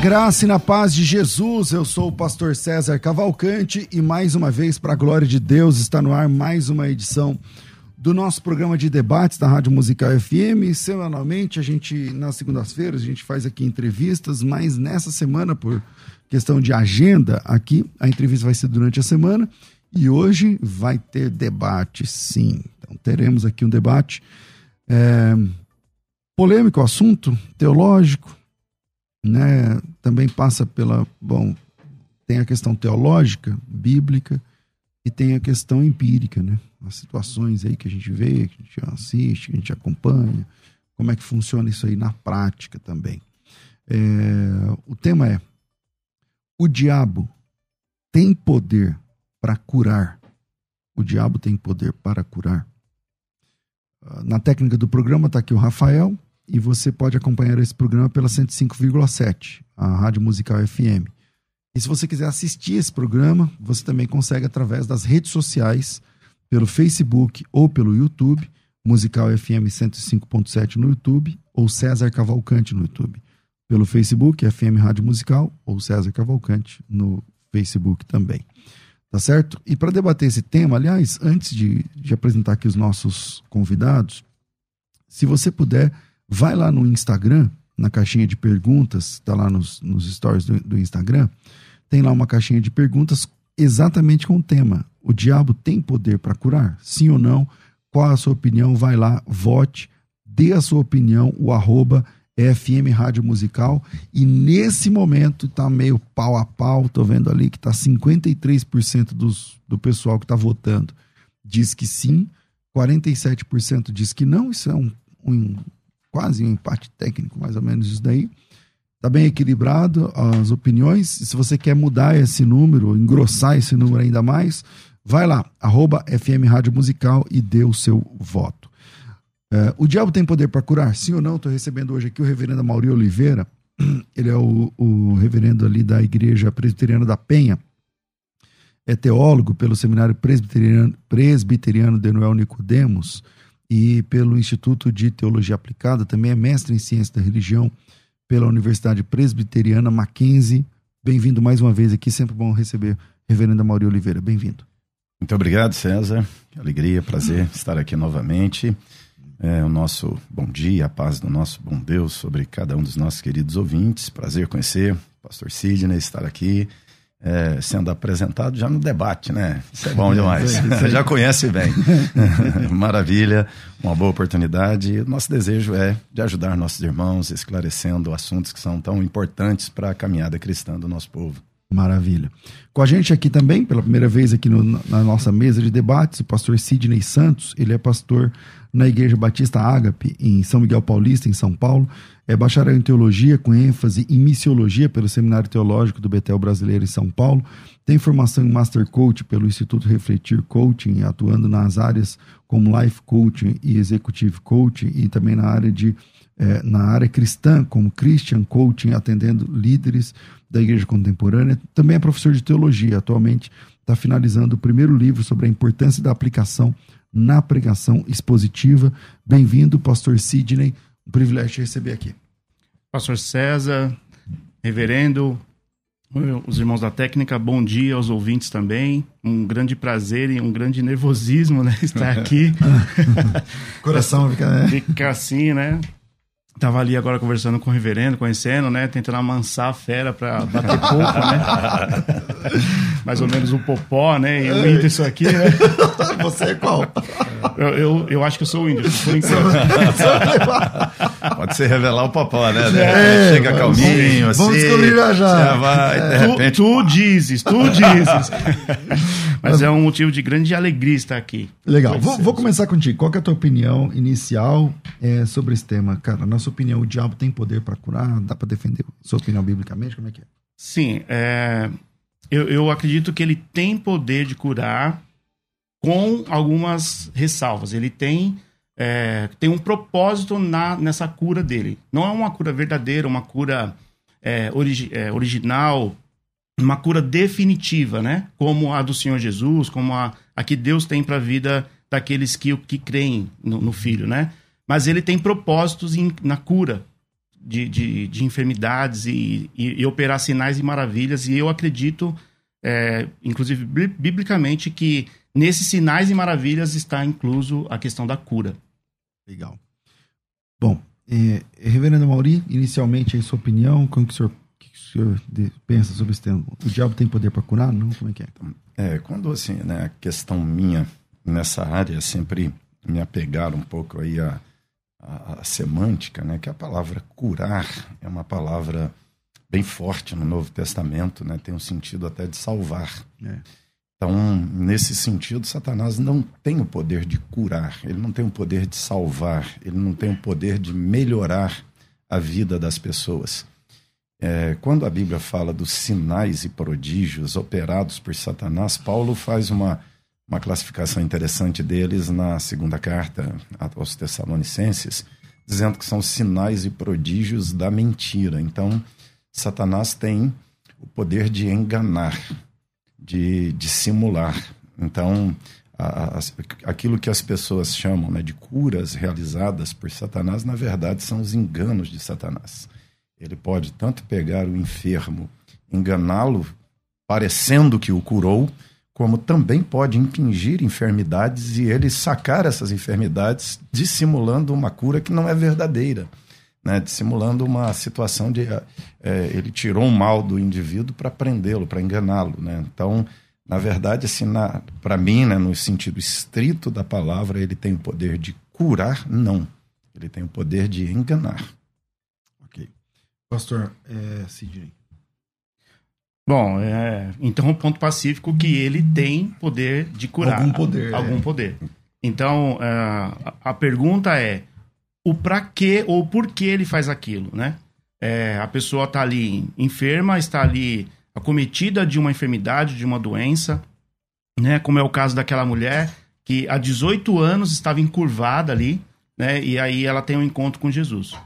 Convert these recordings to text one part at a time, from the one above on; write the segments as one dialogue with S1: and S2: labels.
S1: Graça e na paz de Jesus. Eu sou o pastor César Cavalcante e mais uma vez, para a glória de Deus, está no ar mais uma edição do nosso programa de debates da Rádio Musical FM. Semanalmente, a gente, nas segundas-feiras, a gente faz aqui entrevistas, mas nessa semana, por questão de agenda aqui, a entrevista vai ser durante a semana e hoje vai ter debate, sim. Então, teremos aqui um debate é, polêmico, assunto teológico, né, também passa pela. Bom, tem a questão teológica, bíblica, e tem a questão empírica, né? As situações aí que a gente vê, que a gente assiste, que a gente acompanha, como é que funciona isso aí na prática também. É, o tema é: o diabo tem poder para curar? O diabo tem poder para curar? Ah, na técnica do programa está aqui o Rafael, e você pode acompanhar esse programa pela 105,7, a Rádio Musical FM. E se você quiser assistir esse programa, você também consegue através das redes sociais, pelo Facebook ou pelo YouTube, Musical FM 105.7 no YouTube ou César Cavalcante no YouTube. Pelo Facebook, FM Rádio Musical ou César Cavalcante no Facebook também. Tá certo? E para debater esse tema, aliás, antes de, de apresentar aqui os nossos convidados, se você puder Vai lá no Instagram, na caixinha de perguntas, está lá nos, nos stories do, do Instagram, tem lá uma caixinha de perguntas exatamente com o tema. O diabo tem poder para curar? Sim ou não? Qual a sua opinião? Vai lá, vote, dê a sua opinião, o arroba FM Rádio Musical. E nesse momento está meio pau a pau, estou vendo ali que está 53% dos, do pessoal que está votando diz que sim, 47% diz que não. Isso é um, um quase um empate técnico, mais ou menos isso daí. Está bem equilibrado as opiniões. Se você quer mudar esse número, engrossar esse número ainda mais, vai lá, arroba FM Rádio Musical e dê o seu voto. É, o diabo tem poder para curar? Sim ou não? Estou recebendo hoje aqui o reverendo Mauri Oliveira. Ele é o, o reverendo ali da Igreja Presbiteriana da Penha. É teólogo pelo Seminário Presbiteriano, Presbiteriano de Noel Nicodemos e pelo Instituto de Teologia Aplicada, também é mestre em Ciência da Religião pela Universidade Presbiteriana Mackenzie. Bem-vindo mais uma vez aqui, sempre bom receber Reverenda Mauri Oliveira. Bem-vindo.
S2: Muito obrigado, César. Que alegria, prazer estar aqui novamente. É, o nosso bom dia, a paz do nosso bom Deus sobre cada um dos nossos queridos ouvintes. Prazer conhecer pastor Sidney, estar aqui é, sendo apresentado já no debate, né? Isso é bom demais. Você já conhece bem. Maravilha, uma boa oportunidade. E nosso desejo é de ajudar nossos irmãos esclarecendo assuntos que são tão importantes para a caminhada cristã do nosso povo.
S1: Maravilha. Com a gente aqui também, pela primeira vez aqui no, na nossa mesa de debates, o pastor Sidney Santos. Ele é pastor na Igreja Batista Ágape, em São Miguel Paulista, em São Paulo. É bacharel em teologia, com ênfase em missiologia pelo Seminário Teológico do Betel Brasileiro em São Paulo. Tem formação em Master Coach pelo Instituto Refletir Coaching, atuando nas áreas como Life Coaching e Executive Coaching, e também na área de é, na área cristã, como Christian Coaching, atendendo líderes da Igreja Contemporânea. Também é professor de teologia. Atualmente está finalizando o primeiro livro sobre a importância da aplicação na pregação expositiva. Bem-vindo, pastor Sidney. Um privilégio te receber aqui.
S3: Pastor César, reverendo, Os irmãos da técnica, bom dia aos ouvintes também. Um grande prazer e um grande nervosismo, né? Estar aqui.
S1: Coração fica, né?
S3: Fica assim, né? Tava ali agora conversando com o reverendo, conhecendo, né? Tentando amansar a fera para bater pouco, né? Mais ou menos o popó, né? E o Whindersson aqui, né?
S1: Você é qual?
S3: Eu, eu, eu, acho que eu sou o Whindersson, por enquanto.
S2: Pode ser revelar o popó, né? É, Chega calminho, assim.
S1: Vamos descobrir já já.
S2: Vai, de repente...
S3: Tu, tu dizes, tu dizes. Mas é um motivo de grande alegria estar aqui.
S1: Legal. Vou, vou, começar contigo. Qual é a tua opinião inicial é, sobre esse tema, cara? Na sua opinião, o diabo tem poder para curar? Dá para defender? Sua opinião biblicamente, como é que é?
S3: Sim, é, eu, eu acredito que ele tem poder de curar com algumas ressalvas. Ele tem, é, tem um propósito na, nessa cura dele. Não é uma cura verdadeira, uma cura é, origi, é, original, uma cura definitiva, né? Como a do Senhor Jesus, como a, a que Deus tem para a vida daqueles que, que creem no, no, Filho, né? Mas ele tem propósitos em, na cura de, de, de enfermidades e, e, e, operar sinais e maravilhas. E eu acredito, é, inclusive biblicamente, que nesses sinais e maravilhas está incluso a questão da cura.
S1: Legal. Bom, é, Reverendo Mauri, inicialmente, aí sua opinião, como que o senhor senhor pensa sobre esse tema? O diabo tem poder para curar? Não? Como é que é?
S2: É, quando assim, né, a questão minha nessa área sempre me apegar um pouco aí a, a, a, semântica, né, que a palavra curar é uma palavra bem forte no Novo Testamento, né, tem um sentido até de salvar. É. Então, nesse sentido, Satanás não tem o poder de curar, ele não tem o poder de salvar, ele não tem o poder de melhorar a vida das pessoas. É, quando a Bíblia fala dos sinais e prodígios operados por Satanás, Paulo faz uma, uma classificação interessante deles na segunda carta aos Tessalonicenses, dizendo que são sinais e prodígios da mentira. Então, Satanás tem o poder de enganar, de, de simular. Então, a, a, aquilo que as pessoas chamam né, de curas realizadas por Satanás, na verdade, são os enganos de Satanás. Ele pode tanto pegar o enfermo, enganá-lo, parecendo que o curou, como também pode impingir enfermidades e ele sacar essas enfermidades dissimulando uma cura que não é verdadeira, né? dissimulando uma situação de é, ele tirou um mal do indivíduo para prendê-lo, para enganá-lo. Né? Então, na verdade, assim, para mim, né, no sentido estrito da palavra, ele tem o poder de curar? Não. Ele tem o poder de enganar.
S1: Pastor é, Sidney.
S3: Bom, é, então o ponto pacífico que ele tem poder de curar.
S1: Algum poder.
S3: Algum é. poder. Então, é, a pergunta é o para quê ou por que ele faz aquilo, né? É, a pessoa está ali enferma, está ali acometida de uma enfermidade, de uma doença, né? Como é o caso daquela mulher que há 18 anos estava encurvada ali, né? E aí ela tem um encontro com Jesus.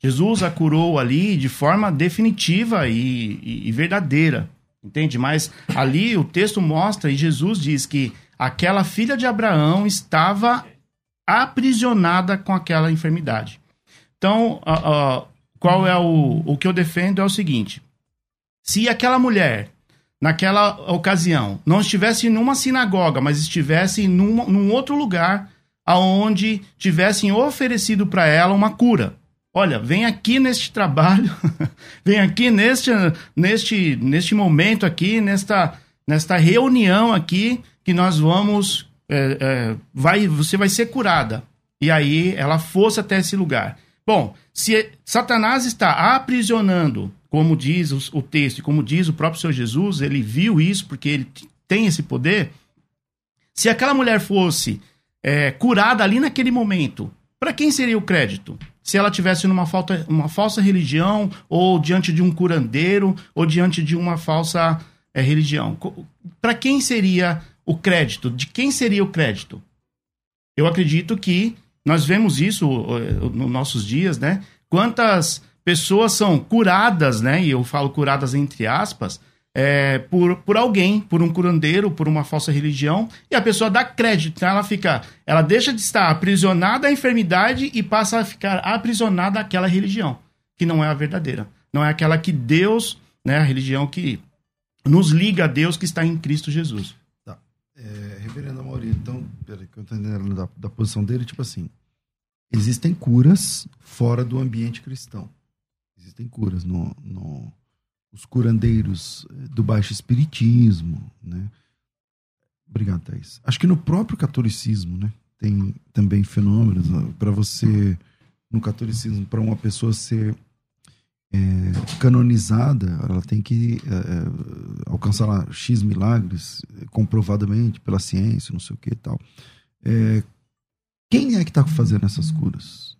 S3: Jesus a curou ali de forma definitiva e, e, e verdadeira, entende? Mas ali o texto mostra e Jesus diz que aquela filha de Abraão estava aprisionada com aquela enfermidade. Então, uh, uh, qual é o, o que eu defendo é o seguinte: se aquela mulher, naquela ocasião, não estivesse numa sinagoga, mas estivesse numa, num outro lugar aonde tivessem oferecido para ela uma cura, Olha, vem aqui neste trabalho, vem aqui neste, neste, neste momento aqui, nesta, nesta reunião aqui, que nós vamos. É, é, vai, você vai ser curada. E aí ela fosse até esse lugar. Bom, se Satanás está aprisionando, como diz o, texto, como diz o próprio Senhor Jesus, ele viu isso porque ele tem esse poder. Se aquela mulher fosse é, curada ali naquele momento, para quem seria o crédito? se ela tivesse numa falta, uma falsa religião, ou diante de um curandeiro, ou diante de uma falsa é, religião. Para quem seria o crédito? De quem seria o crédito? Eu acredito que nós vemos isso nos nossos dias, né? Quantas pessoas são curadas, né? E eu falo curadas entre aspas, é, por, por alguém, por um curandeiro, por uma falsa religião, e a pessoa dá crédito, então ela fica, ela deixa de estar aprisionada à enfermidade e passa a ficar aprisionada àquela religião, que não é a verdadeira, não é aquela que Deus, né, a religião que nos liga a Deus que está em Cristo Jesus.
S1: Tá. É, reverendo Amaury, então, peraí, que eu tô entendendo da, da posição dele, tipo assim, existem curas fora do ambiente cristão. Existem curas no, no os curandeiros eh, do baixo espiritismo, né? Obrigado, Thais. Acho que no próprio catolicismo, né? Tem também fenômenos para você no catolicismo para uma pessoa ser é, canonizada, ela tem que é, alcançar X milagres, comprovadamente pela ciência, não sei o que e tal. É, quem é que está fazendo essas curas?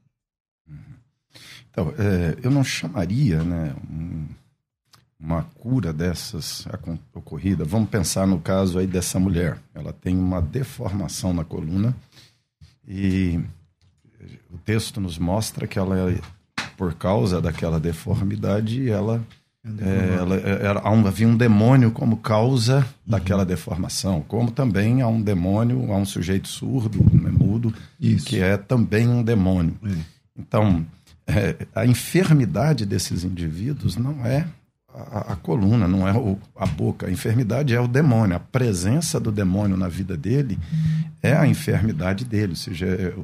S2: Então, é, eu não chamaria né, um, uma cura dessas ocorrida. Vamos pensar no caso aí dessa mulher. Ela tem uma deformação na coluna e o texto nos mostra que ela por causa daquela deformidade, ela, é, ela era, havia um demônio como causa daquela deformação, como também há um demônio, há um sujeito surdo, né, mudo, Isso. que é também um demônio. É. Então, é, a enfermidade desses indivíduos não é a, a coluna, não é o, a boca. A enfermidade é o demônio. A presença do demônio na vida dele é a enfermidade dele. Ou seja, é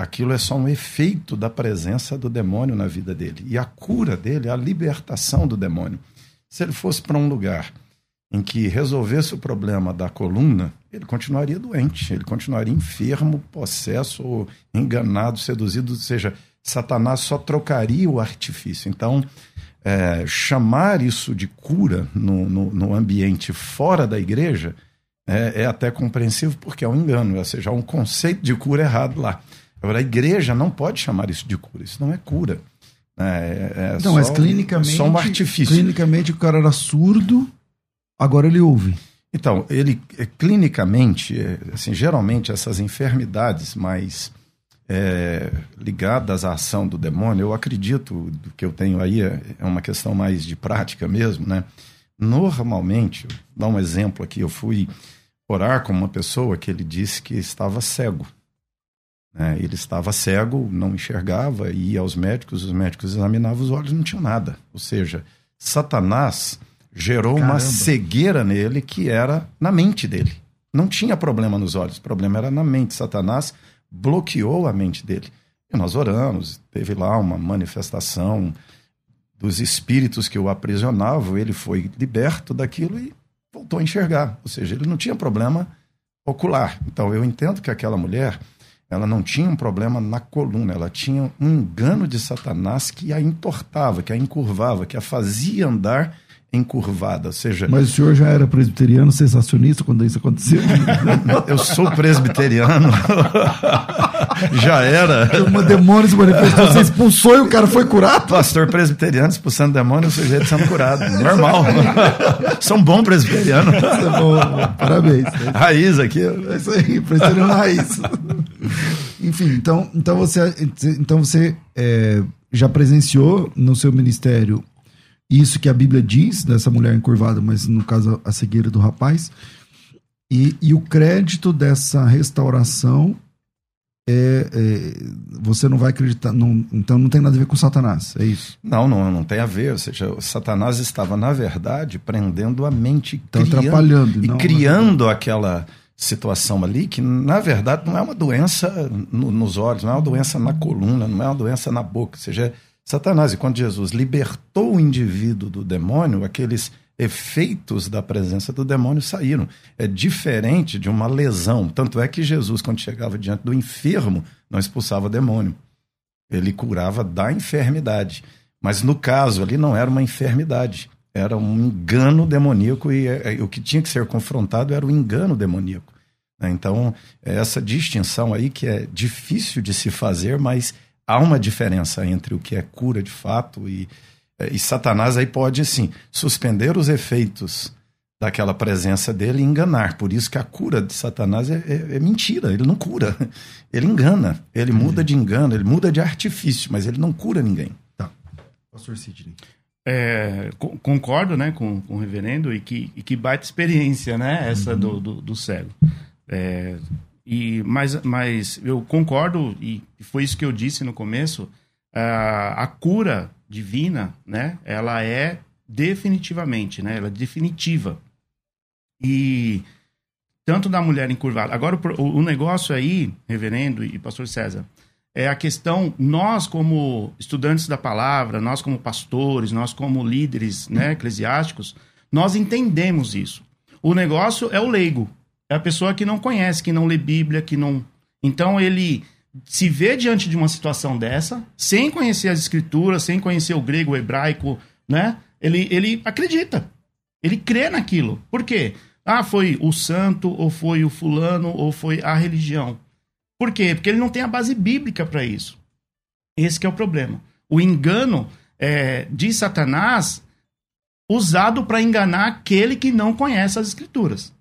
S2: Aquilo é só um efeito da presença do demônio na vida dele. E a cura dele é a libertação do demônio. Se ele fosse para um lugar em que resolvesse o problema da coluna, ele continuaria doente, ele continuaria enfermo, possesso, enganado, seduzido, ou seja, Satanás só trocaria o artifício. Então, é, chamar isso de cura no, no, no, ambiente fora da igreja é, é até compreensível, porque é um engano, ou seja, há um conceito de cura errado lá. Agora, a igreja não pode chamar isso de cura, isso não é cura. É,
S1: é não, só, mas clinicamente. Só um artifício. Clinicamente, o cara era surdo, agora ele ouve.
S2: Então, ele é, clinicamente, é, assim, geralmente essas enfermidades mais é, ligadas à ação do demônio, eu acredito do que eu tenho aí é, é uma questão mais de prática mesmo, né? Normalmente, vou dar um exemplo aqui, eu fui orar com uma pessoa que ele disse que estava cego. Né? Ele estava cego, não enxergava, ia aos médicos, os médicos examinavam os olhos, não tinha nada. Ou seja, Satanás gerou Caramba. uma cegueira nele que era na mente dele. Não tinha problema nos olhos, o problema era na mente. Satanás bloqueou a mente dele. E nós oramos, teve lá uma manifestação dos espíritos que o aprisionavam, ele foi liberto daquilo e voltou a enxergar. Ou seja, ele não tinha problema ocular. Então eu entendo que aquela mulher ela não tinha um problema na coluna, ela tinha um engano de Satanás que a entortava, que a encurvava, que a fazia andar encurvada, ou seja...
S1: Mas o senhor já era presbiteriano sensacionista quando isso aconteceu?
S2: Eu sou presbiteriano, já era.
S1: Uma demônio se manifestou, você expulsou e o cara foi curado?
S2: Pastor presbiteriano expulsando demônio, o sujeito sendo curado, normal. Sou um bom presbiteriano. É
S1: bom, parabéns.
S2: Raiz aqui.
S1: É isso aí, presbiteriano raiz. Enfim, então, então você, então você é, já presenciou no seu ministério isso que a Bíblia diz dessa mulher encurvada, mas no caso a cegueira do rapaz. E, e o crédito dessa restauração é, é, você não vai acreditar, não, então não tem nada a ver com Satanás, é isso?
S2: Não, não, não tem a ver. Ou seja, Satanás estava, na verdade, prendendo a mente,
S1: então, criando, atrapalhando,
S2: e não, criando não... aquela situação ali que, na verdade, não é uma doença no, nos olhos, não é uma doença na coluna, não é uma doença na boca. Ou seja, Satanás, e quando Jesus libertou o indivíduo do demônio, aqueles efeitos da presença do demônio saíram. É diferente de uma lesão. Tanto é que Jesus, quando chegava diante do enfermo, não expulsava demônio. Ele curava da enfermidade. Mas no caso ali não era uma enfermidade, era um engano demoníaco e, é, é, o que tinha que ser confrontado era o engano demoníaco. Então, é essa distinção aí que é difícil de se fazer, mas há uma diferença entre o que é cura de fato e, e Satanás aí pode, assim, suspender os efeitos daquela presença dele e enganar. Por isso que a cura de Satanás é, é, é mentira, ele não cura. Ele engana, ele muda de engano, ele muda de artifício, mas ele não cura ninguém.
S1: Tá. Pastor Sidney.
S3: É, concordo né, com, com o reverendo e que, e que baita experiência né, essa uhum. do, do, do, cego. É, e, mas, mas eu concordo, e foi isso que eu disse no começo, a, a cura divina, né? Ela é definitivamente, né? Ela é definitiva. E tanto da mulher encurvada. Agora, o, o negócio aí, reverendo e pastor César, é a questão, nós como estudantes da palavra, nós como pastores, nós como líderes né, eclesiásticos, nós entendemos isso. O negócio é o leigo, é a pessoa que não conhece, que não lê Bíblia, que não. Então ele se vê diante de uma situação dessa, sem conhecer as escrituras, sem conhecer o grego, o hebraico, né? Ele, ele acredita. Ele crê naquilo. Por quê? Ah, foi o santo, ou foi o fulano, ou foi a religião. Por quê? Porque ele não tem a base bíblica para isso. Esse é o problema. O engano é, de Satanás usado para enganar aquele que não conhece as escrituras.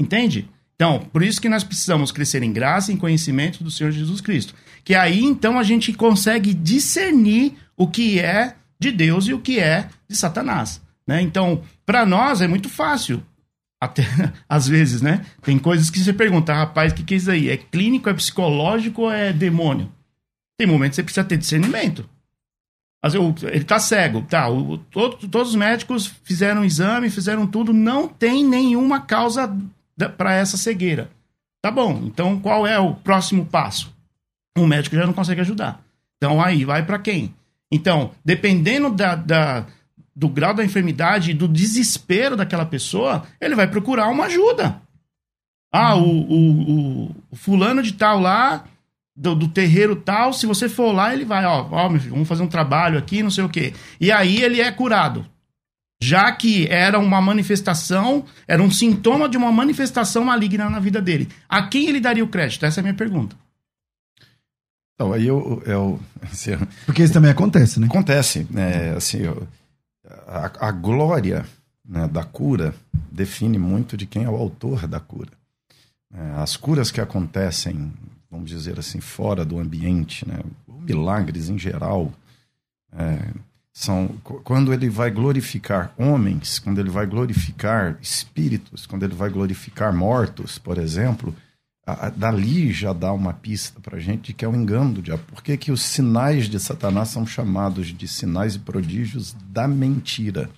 S3: Entende? Então, por isso que nós precisamos crescer em graça e em conhecimento do Senhor Jesus Cristo. Que aí, então, a gente consegue discernir o que é de Deus e o que é de Satanás. Né? Então, para nós é muito fácil. Até, às vezes, né? Tem coisas que você pergunta, rapaz, o que, que é isso aí? É clínico, é psicológico ou é demônio? Tem momentos que você precisa ter discernimento. Ele tá cego, tá? O, todo, todos os médicos fizeram exame, fizeram tudo, não tem nenhuma causa para essa cegueira. Tá bom, então qual é o próximo passo? O médico já não consegue ajudar. Então aí vai para quem? Então, dependendo da, da, do grau da enfermidade e do desespero daquela pessoa, ele vai procurar uma ajuda. Ah, o, o, o fulano de tal lá, do, do, terreiro tal, se você for lá, ele vai, ó, ó, meu filho, vamos fazer um trabalho aqui, não sei o quê. E aí ele é curado já que era uma manifestação, era um sintoma de uma manifestação maligna na vida dele. A quem ele daria o crédito? Essa é a minha pergunta.
S2: Então, aí eu. eu assim,
S1: Porque isso também acontece, né?
S2: Acontece. É, assim, eu, a, a, glória né, da cura define muito de quem é o autor da cura. É, as curas que acontecem, vamos dizer assim, fora do ambiente, né, milagres em geral, é, são quando ele vai glorificar homens, quando ele vai glorificar espíritos, quando ele vai glorificar mortos, por exemplo, a, a, dali já dá uma pista para a gente de que é o engano do diabo. Por que, que os sinais de Satanás são chamados de sinais e prodígios da mentira?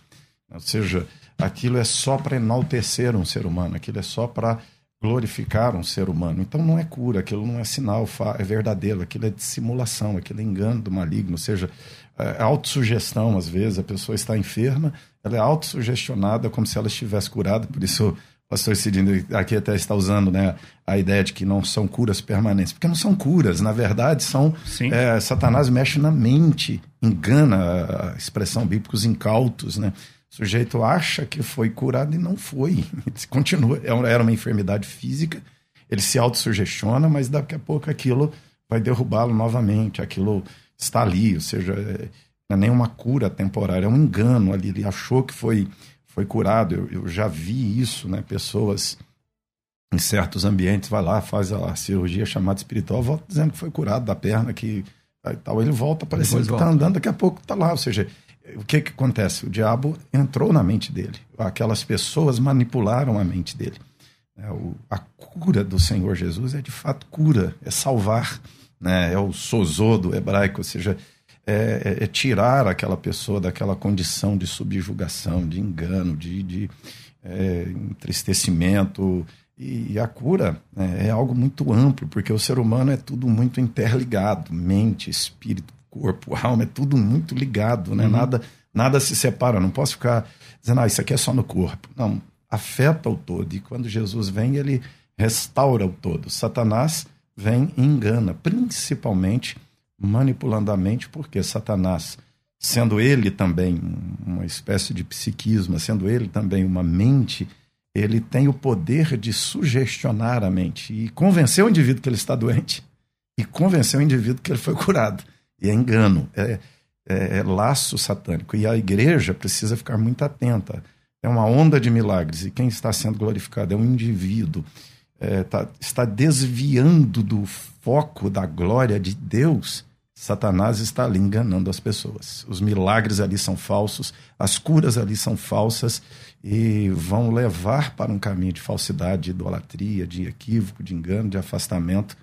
S2: Ou seja, aquilo é só para enaltecer um ser humano, aquilo é só para glorificar um ser humano. Então não é cura, aquilo não é sinal, é verdadeiro, aquilo é dissimulação, aquilo é engano do maligno. Ou seja, é, autossugestão, às vezes, a pessoa está enferma, ela é autossugestionada como se ela estivesse curada, por isso o pastor Cidinho aqui até está usando né, a ideia de que não são curas permanentes, porque não são curas, na verdade são, é, Satanás mexe na mente, engana, a expressão bíblica, os incautos, né? O sujeito acha que foi curado e não foi, ele continua, é era uma enfermidade física, ele se autossugestiona, mas daqui a pouco aquilo vai derrubá-lo novamente, aquilo está ali, ou seja, não é nenhuma cura temporária, é um engano ali. Ele achou que foi, foi curado. Eu, eu já vi isso, né? Pessoas em certos ambientes, vai lá, faz a cirurgia chamada espiritual, volta dizendo que foi curado da perna, que tal. Ele volta parecendo que está andando, daqui a pouco está lá. Ou seja, o que, que acontece? O diabo entrou na mente dele. Aquelas pessoas manipularam a mente dele. É, a cura do Senhor Jesus é de fato cura, é salvar né? é o sozô do hebraico, ou seja, é, é, é, tirar aquela pessoa daquela condição de subjugação, de engano, de, de é, entristecimento. E, e a cura né, é algo muito amplo, porque o ser humano é tudo muito interligado mente, espírito, corpo, alma, é tudo muito ligado, né? Uhum. Nada, nada se separa. Não posso ficar dizendo, ah, isso aqui é só no corpo. Não, afeta o todo. E quando Jesus vem, ele restaura o todo. Satanás vem e engana, principalmente manipulando a mente, porque Satanás, sendo ele também uma espécie de psiquismo, sendo ele também uma mente, ele tem o poder de sugestionar a mente e convencer o indivíduo que ele está doente e convencer o indivíduo que ele foi curado. E é engano, é, é, é laço satânico. E a igreja precisa ficar muito atenta. É uma onda de milagres e quem está sendo glorificado é um indivíduo é, tá, está desviando do foco da glória de Deus, Satanás está ali enganando as pessoas. Os milagres ali são falsos, as curas ali são falsas e vão levar para um caminho de falsidade, de idolatria, de equívoco, de engano, de afastamento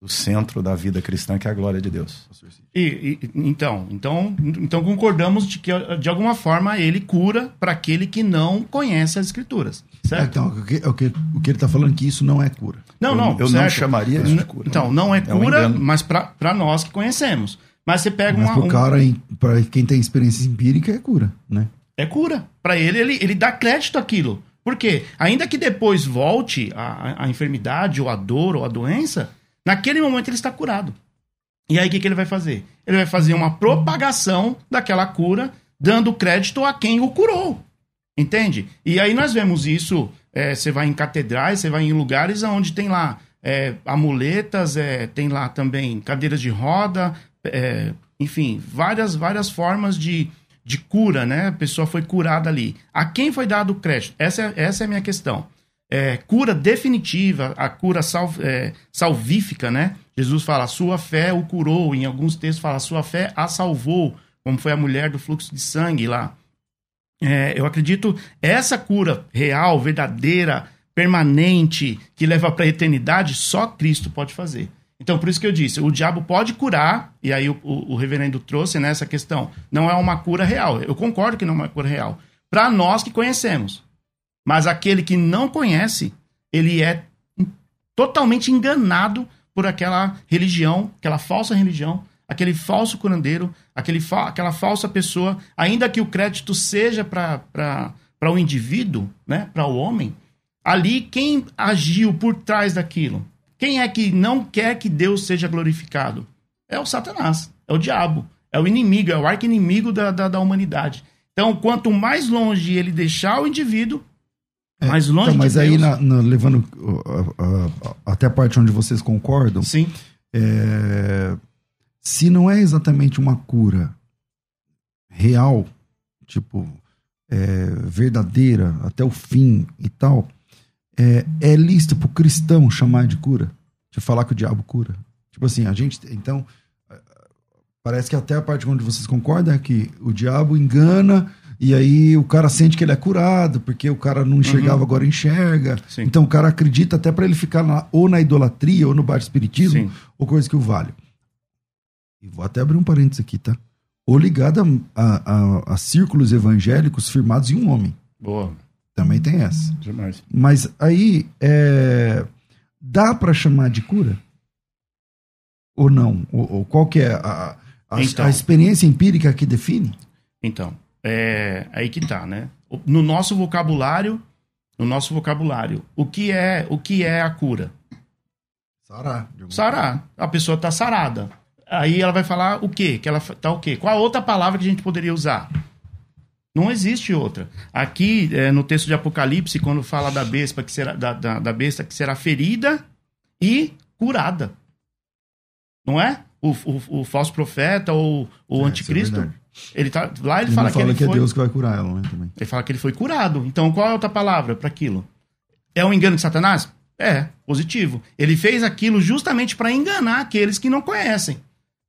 S2: do centro da vida cristã, que é a glória de Deus.
S3: E, e, então, então, então concordamos de que de alguma forma ele cura para aquele que não conhece as escrituras, certo?
S1: É, então, o que, o que, o que ele está falando é que isso não é cura.
S3: Não, não,
S2: eu
S3: certo.
S2: não chamaria isso de cura.
S3: Então, não é
S2: É um
S3: cura, mas para nós que conhecemos. Mas você pega
S1: Mas
S3: uma, um-
S1: cara, para quem tem experiência empírica, é cura, né?
S3: É cura. Para ele, ele, ele dá crédito àquilo. Por quê? Ainda que depois volte a, a- a enfermidade, ou a dor, ou a doença, naquele momento ele está curado. E aí o que, que ele vai fazer? Ele vai fazer uma propagação daquela cura, dando crédito a quem o curou. Entende? E aí nós vemos isso. é, você vai em catedrais, você vai em lugares onde tem lá é, amuletas, é, tem lá também cadeiras de roda, é, enfim, várias, várias formas de, de cura, né? A pessoa foi curada ali. A quem foi dado o crédito? Essa é, essa é a minha questão. É, cura definitiva, a cura sal, é, salvífica, né? Jesus fala, sua fé o curou. Em alguns textos fala, sua fé a salvou, como foi a mulher do fluxo de sangue lá. É, eu acredito essa cura real, verdadeira, permanente, que leva para a eternidade, só Cristo pode fazer. Então, por isso que eu disse, o diabo pode curar, e aí o, o- o reverendo trouxe nessa questão, não é uma cura real. Eu concordo que não é uma cura real. Para nós que conhecemos. Mas aquele que não conhece, ele é totalmente enganado por aquela religião, aquela falsa religião, aquele falso curandeiro, aquele fa- aquela falsa pessoa, ainda que o crédito seja para o indivíduo, né, para o homem, ali quem agiu por trás daquilo? Quem é que não quer que Deus seja glorificado? É o Satanás, é o diabo, é o inimigo, é o arqui-inimigo da, da, da humanidade. Então, quanto mais longe ele deixar o indivíduo, mais longe
S1: Então, mas
S3: de
S1: aí, na- na- levando uh, uh, uh, até a parte onde vocês concordam,
S3: Sim,
S1: é, se não é exatamente uma cura real, tipo, é, verdadeira, até o fim e tal, é, é lícito pro cristão chamar de cura? De falar que o diabo cura? Tipo assim, a gente. Então, eh, parece que até a parte onde vocês concordam é que o diabo engana. E aí o cara sente que ele é curado, porque o cara não enxergava, agora enxerga.
S3: Sim.
S1: Então o cara acredita até para ele ficar na- ou na idolatria, ou no baixo espiritismo,
S3: Sim.
S1: ou coisa que o vale. E vou até abrir um parênteses aqui, tá? Ou ligada a, a- a círculos evangélicos firmados em um homem.
S3: boa.
S1: Também tem essa.
S2: Demais.
S1: Mas aí, é, dá para chamar de cura? Ou não? Ou, ou qual que é a, a,
S3: Então.
S1: a experiência empírica que define?
S3: Então, é aí que tá, né? No nosso vocabulário, no nosso vocabulário, o que é, o que é a cura?
S1: Sará.
S3: Sarar. A pessoa tá sarada. Aí ela vai falar o quê? Que ela tá o quê? Qual a outra palavra que a gente poderia usar? Não existe outra. Aqui, é, no texto de Apocalipse, quando fala da besta que será, da, da, da besta que será ferida e curada. Não é? O, o, o falso profeta ou o
S1: É, é
S3: anticristo.
S1: verdade.
S3: Ele tá, lá ele
S1: Ele
S3: fala
S1: não
S3: que
S1: fala
S3: ele
S1: que,
S3: foi...
S1: é Deus que vai curar ela, né? Também.
S3: Ele fala que ele foi curado. Então, qual é a outra palavra para aquilo? É um engano de Satanás? É, positivo. Ele fez aquilo justamente para enganar aqueles que não conhecem. O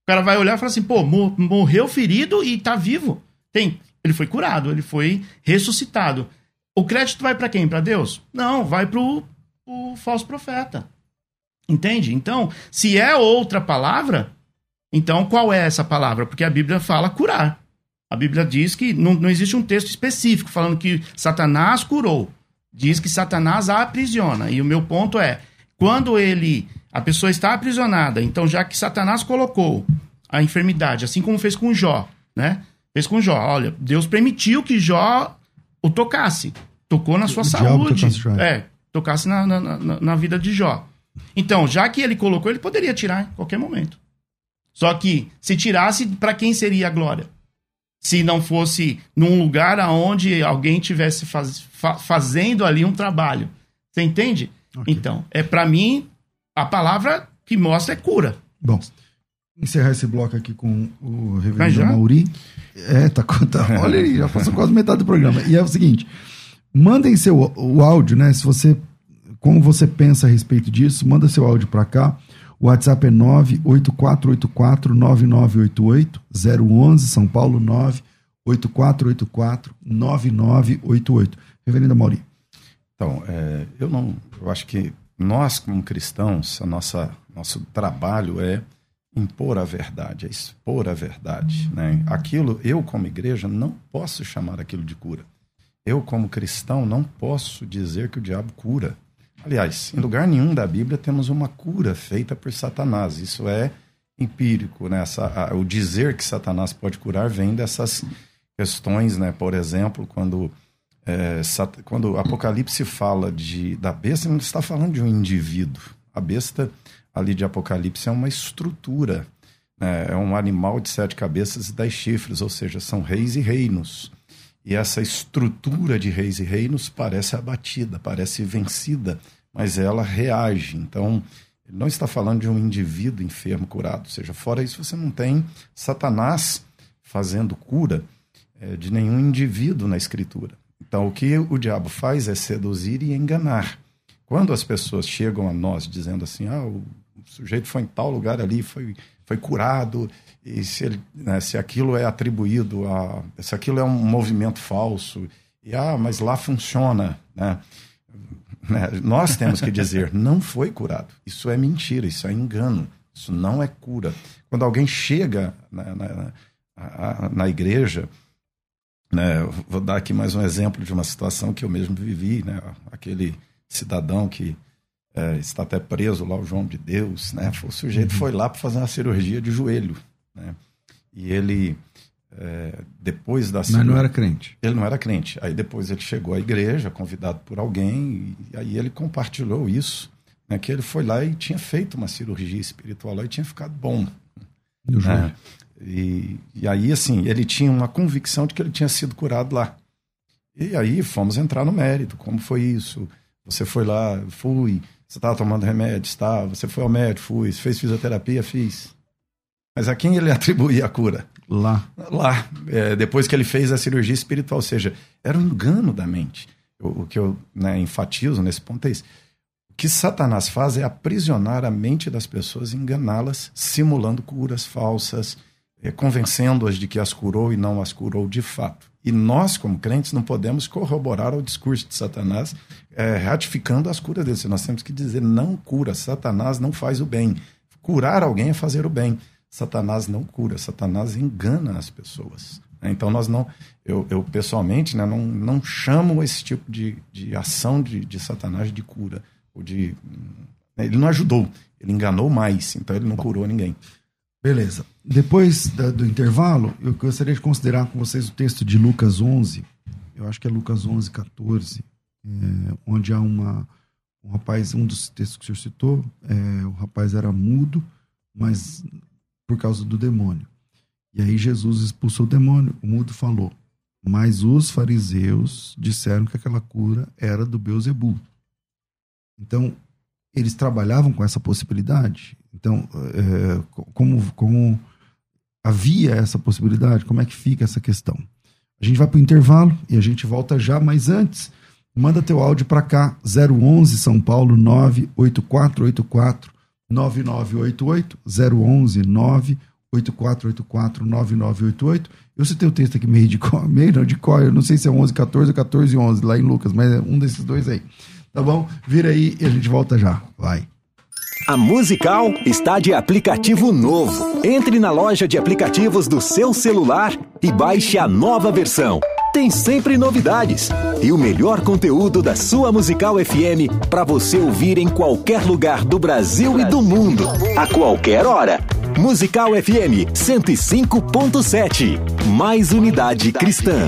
S3: cara vai olhar e falar assim: pô, mo- morreu ferido e tá vivo. Tem. Ele foi curado, ele foi ressuscitado. O crédito vai para quem? Para Deus? Não, vai pro, pro falso profeta. Entende? Então, se é outra palavra, então qual é essa palavra? Porque a Bíblia fala curar. A Bíblia diz que não, não existe um texto específico falando que Satanás curou. Diz que Satanás a aprisiona. E o meu ponto é, quando ele, a pessoa está aprisionada, então já que Satanás colocou a enfermidade, assim como fez com Jó, né? Fez com Jó. Olha, Deus permitiu que Jó o tocasse. Tocou na sua
S1: O
S3: saúde. É, tocasse na, na, na, na vida de Jó. Então, já que ele colocou, ele poderia tirar em qualquer momento. Só que, se tirasse, para quem seria a glória? Se não fosse num lugar onde alguém tivesse faz, fa- fazendo ali um trabalho. Você entende?
S1: Ok.
S3: Então, é para mim, a palavra que mostra é cura.
S1: Bom, encerrar esse bloco aqui com o reverendo? Mauri. É, tá, tá olha aí, já passou quase metade do programa. E é o seguinte, mandem seu o áudio, né? Se você, como você pensa a respeito disso, manda seu áudio para cá. O WhatsApp é 984849988, 011 São Paulo 984849988. Reverendo Mauri.
S2: Então, é, eu não. Eu acho que nós, como cristãos, a nossa nosso trabalho é impor a verdade, é expor a verdade. Né? Aquilo, eu como igreja, não posso chamar aquilo de cura. Eu, como cristão, não posso dizer que o diabo cura. Aliás, em lugar nenhum da Bíblia temos uma cura feita por Satanás. Isso é empírico. Né? Essa, a, o dizer que Satanás pode curar vem dessas questões, né? por exemplo, quando, é, quando o Apocalipse fala de, da besta, não está falando de um indivíduo. A besta ali de Apocalipse é uma estrutura. Né? É um animal de sete cabeças e dez chifres, ou seja, são reis e reinos. E essa estrutura de reis e reinos parece abatida, parece vencida, mas ela reage. Então, ele não está falando de um indivíduo enfermo curado. Ou seja, fora isso, você não tem Satanás fazendo cura é, de nenhum indivíduo na Escritura. Então, o que o diabo faz é seduzir e enganar. Quando as pessoas chegam a nós dizendo assim, ah, o sujeito foi em tal lugar ali, foi, foi curado, e se, ele, né, se aquilo é atribuído a. se aquilo é um movimento falso, e ah, mas lá funciona, né? né? Nós temos que dizer, não foi curado. Isso é mentira, isso é engano, isso não é cura. Quando alguém chega na, na, na, na igreja, né, vou dar aqui mais um exemplo de uma situação que eu mesmo vivi, né? Aquele cidadão que é, está até preso lá, o João de Deus, né? O sujeito uhum. foi lá para fazer uma cirurgia de joelho, né? E ele, é, depois da
S1: cirurgia... Mas não era crente?
S2: Ele não era crente. Aí depois ele chegou à igreja, convidado por alguém, e aí ele compartilhou isso, né? Que ele foi lá e tinha feito uma cirurgia espiritual lá e tinha ficado bom.
S1: No joelho. Né?
S2: E, e aí, assim, ele tinha uma convicção de que ele tinha sido curado lá. E aí fomos entrar no mérito, como foi isso? Você foi lá, fui, você estava tomando remédio, está? Você foi ao médico, fui. Você fez fisioterapia, fiz. Mas a quem ele atribuía a cura?
S1: Lá.
S2: Lá. É, depois que ele fez a cirurgia espiritual. Ou seja, era um engano da mente. O, o que eu né, enfatizo nesse ponto é isso. O que Satanás faz é aprisionar a mente das pessoas, enganá-las, simulando curas falsas, é, convencendo-as de que as curou e não as curou de fato. E nós, como crentes, não podemos corroborar o discurso de Satanás, é, ratificando as curas dele. Nós temos que dizer: não cura, Satanás não faz o bem. Curar alguém é fazer o bem. Satanás não cura, Satanás engana as pessoas. Então, nós não, eu, eu pessoalmente né, não, não chamo esse tipo de, de ação de, de Satanás de cura. Ou de, ele não ajudou, ele enganou mais, então ele não curou ninguém.
S1: Beleza. Depois da, do intervalo, eu gostaria de considerar com vocês o texto de Lucas 11, eu acho que é Lucas 11, 14, é, onde há uma, um rapaz, um dos textos que o senhor citou, é, o rapaz era mudo, mas por causa do demônio. E aí Jesus expulsou o demônio, o mudo falou. Mas os fariseus disseram que aquela cura era do Beuzebu. Então, eles trabalhavam com essa possibilidade. Então, é, como, como havia essa possibilidade, como é que fica essa questão? A gente vai para o intervalo e a gente volta já, mas antes, manda teu áudio para cá, 011 São Paulo 98484 9988 011 98484 9988. Eu citei o texto aqui meio de cor, meio não, de cor, eu não sei se é 11 14 ou 14 11 lá em Lucas, mas é um desses dois aí. Tá bom? Vira aí e a gente volta já. Vai.
S4: A Musical está de aplicativo novo. Entre na loja de aplicativos do seu celular e baixe a nova versão. Tem sempre novidades e o melhor conteúdo da sua Musical FM para você ouvir em qualquer lugar do Brasil e do mundo, a qualquer hora. Musical FM 105.7. Mais unidade cristã.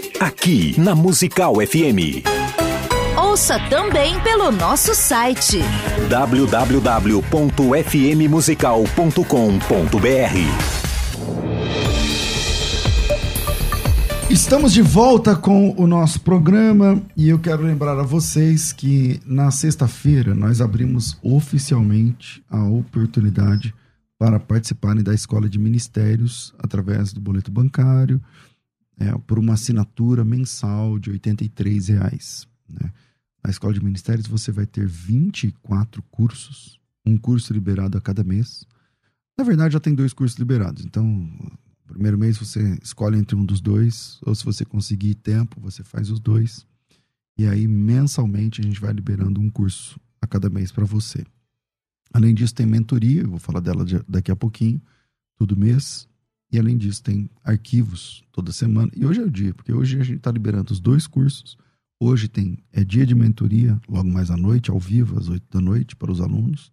S4: aqui na Musical FM.
S5: Ouça também pelo nosso site
S4: www.fmmusical.com.br.
S1: Estamos de volta com o nosso programa e eu quero lembrar a vocês que na sexta-feira nós abrimos oficialmente a oportunidade para participarem da Escola de Ministérios através do boleto bancário é, por uma assinatura mensal de 83 reais. Né? Na Escola de Ministérios você vai ter 24 cursos, um curso liberado a cada mês. Na verdade, já tem dois cursos liberados, então Primeiro mês você escolhe entre um dos dois, ou se você conseguir tempo, você faz os dois. E aí, mensalmente, a gente vai liberando um curso a cada mês para você. Além disso, tem mentoria, eu vou falar dela daqui a pouquinho, todo mês. E além disso, tem arquivos toda semana. E hoje é o dia, porque hoje a gente está liberando os dois cursos. Hoje tem é dia de mentoria, logo mais à noite, ao vivo, às oito da noite, para os alunos.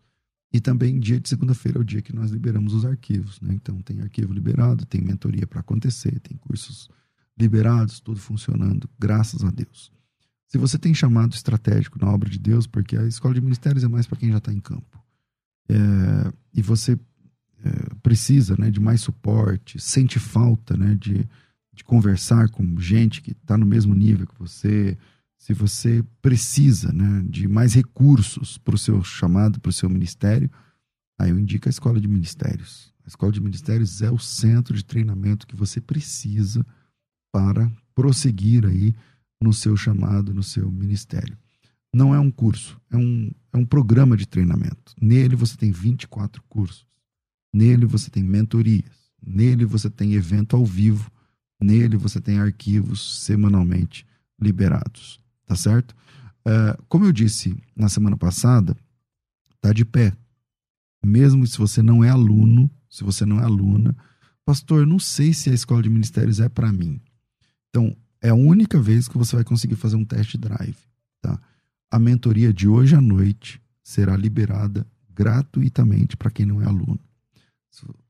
S1: E também dia de segunda-feira é o dia que nós liberamos os arquivos. Né? Então tem arquivo liberado, tem mentoria para acontecer, tem cursos liberados, tudo funcionando, graças a Deus. Se você tem chamado estratégico na obra de Deus, porque a escola de ministérios é mais para quem já está em campo, é, e você é, precisa né, de mais suporte, sente falta né, de, de conversar com gente que está no mesmo nível que você, se você precisa né, de mais recursos para o seu chamado, para o seu ministério, aí eu indico a escola de ministérios. A escola de ministérios é o centro de treinamento que você precisa para prosseguir aí no seu chamado, no seu ministério. Não é um curso, é um, é um programa de treinamento. Nele você tem 24 cursos. Nele você tem mentorias. Nele você tem evento ao vivo. Nele você tem arquivos semanalmente liberados tá certo? Uh, como eu disse na semana passada, tá de pé. Mesmo se você não é aluno, se você não é aluna, pastor, não sei se a escola de ministérios é para mim. Então, é a única vez que você vai conseguir fazer um test drive, tá? A mentoria de hoje à noite será liberada gratuitamente para quem não é aluno.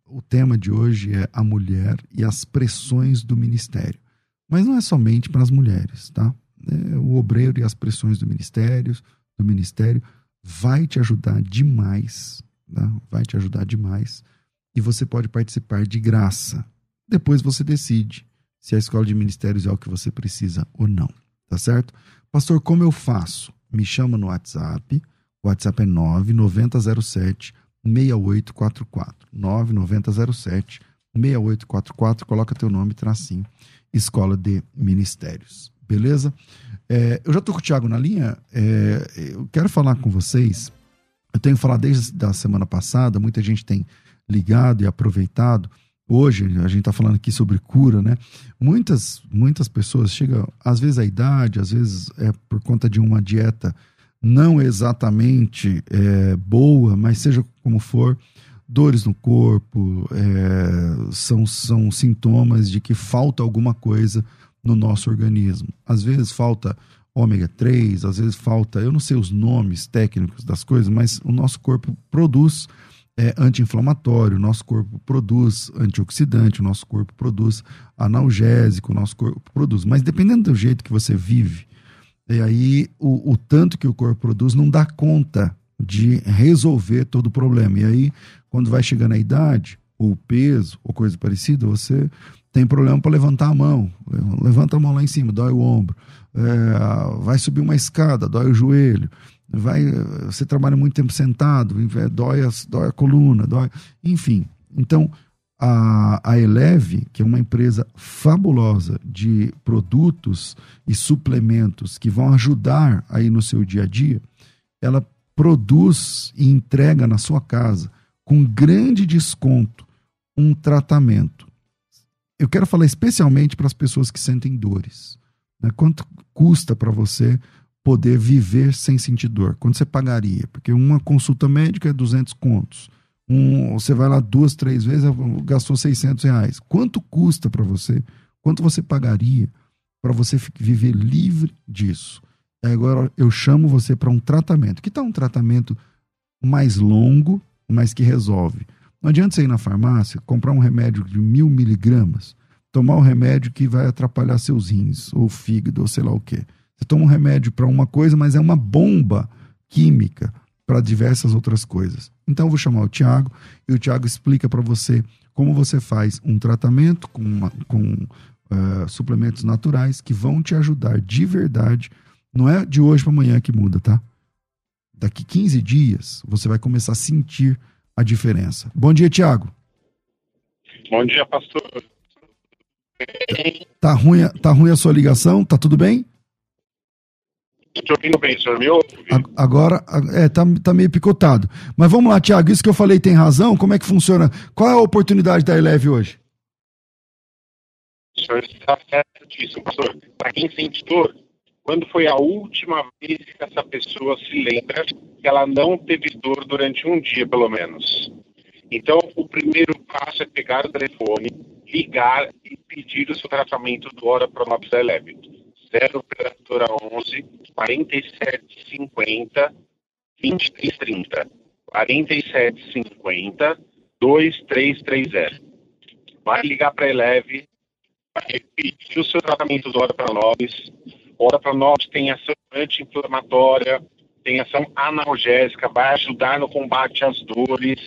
S1: O tema de hoje é a mulher e as pressões do ministério. Mas não é somente para as mulheres, tá? né, o obreiro e as pressões do ministério, do ministério, vai te ajudar demais, né? vai te ajudar demais, e você pode participar de graça. Depois você decide se a escola de ministérios é o que você precisa ou não, tá certo? Pastor, como eu faço? Me chama no WhatsApp, o WhatsApp é 9907 6844. 9907 6844, coloca teu nome, tracinho, Escola de Ministérios beleza? É, eu já estou com o Thiago na linha. É, eu quero falar com vocês. Eu tenho falado desde a semana passada, muita gente tem ligado e aproveitado. Hoje, a gente está falando aqui sobre cura, né? Muitas, muitas pessoas chegam, às vezes a idade, às vezes é por conta de uma dieta não exatamente é, boa, mas seja como for, dores no corpo, é, são, são sintomas de que falta alguma coisa no nosso organismo. Às vezes falta ômega 3, às vezes falta, eu não sei os nomes técnicos das coisas, mas o nosso corpo produz é, anti-inflamatório, o nosso corpo produz antioxidante, o nosso corpo produz analgésico, o nosso corpo produz. Mas dependendo do jeito que você vive, e aí o, o tanto que o corpo produz não dá conta de resolver todo o problema. E aí, quando vai chegando a idade, ou peso, ou coisa parecida, você tem problema para levantar a mão. Levanta a mão lá em cima, dói o ombro. É, vai subir uma escada, dói o joelho. Vai, você trabalha muito tempo sentado, dói a, dói a coluna, dói. Enfim. Então, a, a Eleve, que é uma empresa fabulosa de produtos e suplementos que vão ajudar aí no seu dia a dia, ela produz e entrega na sua casa com grande desconto um tratamento eu quero falar especialmente para as pessoas que sentem dores. Né? Quanto custa para você poder viver sem sentir dor? Quanto você pagaria? Porque uma consulta médica é 200 contos. Um, você vai lá duas, três vezes, gastou 600 reais. Quanto custa para você? Quanto você pagaria para você viver livre disso? Agora eu chamo você para um tratamento. Que tal um tratamento mais longo, mas que resolve? Não adianta você ir na farmácia, comprar um remédio de mil miligramas, tomar um remédio que vai atrapalhar seus rins, ou fígado, ou sei lá o quê. Você toma um remédio para uma coisa, mas é uma bomba química para diversas outras coisas. Então eu vou chamar o Tiago e o Tiago explica para você como você faz um tratamento com, uma, com uh, suplementos naturais que vão te ajudar de verdade. Não é de hoje para amanhã que muda, tá? Daqui 15 dias você vai começar a sentir a diferença. Bom dia, Tiago.
S6: Bom dia, pastor.
S1: Tá ruim, tá ruim a sua ligação? Tá tudo bem?
S6: Ouvindo bem, senhor me ouve?
S1: Agora, é, tá, tá meio picotado. Mas vamos lá, Tiago, isso que eu falei tem razão? Como é que funciona? Qual é a oportunidade da Eleve hoje?
S6: O senhor está certíssimo, pastor. Para quem sente dor, quando foi a última vez que essa pessoa se lembra que ela não teve dor durante um dia, pelo menos? Então, o primeiro passo é pegar o telefone, ligar e pedir o seu tratamento do Ora Pronobis da Eleve. 0 operadora 11 4750 2330 4750 2330. Vai ligar para a Eleve, vai pedir o seu tratamento do Ora Pronobis. Ora Pronobis tem ação anti-inflamatória, tem ação analgésica, vai ajudar no combate às dores.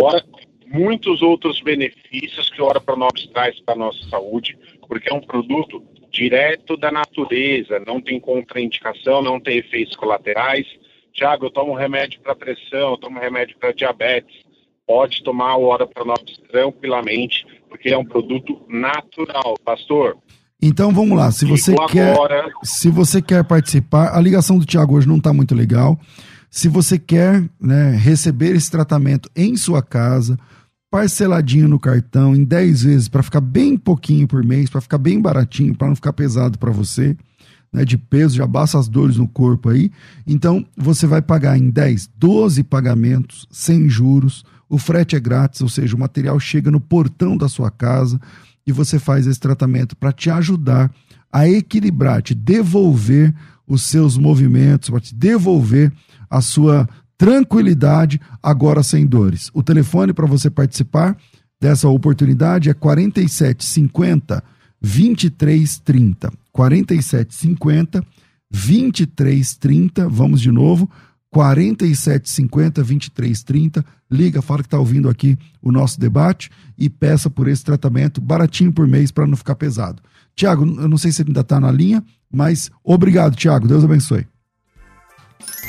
S6: Ora, muitos outros benefícios que o Ora Pronobis traz para a nossa saúde, porque é um produto direto da natureza, não tem contraindicação, não tem efeitos colaterais. Tiago, eu tomo remédio para pressão, eu tomo remédio para diabetes. Pode tomar o Ora Pronobis tranquilamente, porque é um produto natural, pastor.
S1: Então vamos lá, se você quer, agora... se você quer participar, a ligação do Tiago hoje não está muito legal. Se você quer né, receber esse tratamento em sua casa, parceladinho no cartão em 10 vezes para ficar bem pouquinho por mês, para ficar bem baratinho, para não ficar pesado para você, né, de peso, já basta as dores no corpo aí. Então, você vai pagar em 10, 12 pagamentos sem juros. O frete é grátis, ou seja, o material chega no portão da sua casa e você faz esse tratamento para te ajudar a equilibrar, te devolver os seus movimentos, para te devolver a sua tranquilidade, agora sem dores. O telefone para você participar dessa oportunidade é 4750 2330. 4750 2330. Vamos de novo. 4750 2330. Liga, fala que está ouvindo aqui o nosso debate e peça por esse tratamento baratinho por mês para não ficar pesado. Tiago, eu não sei se ele ainda está na linha, mas obrigado, Tiago. Deus abençoe.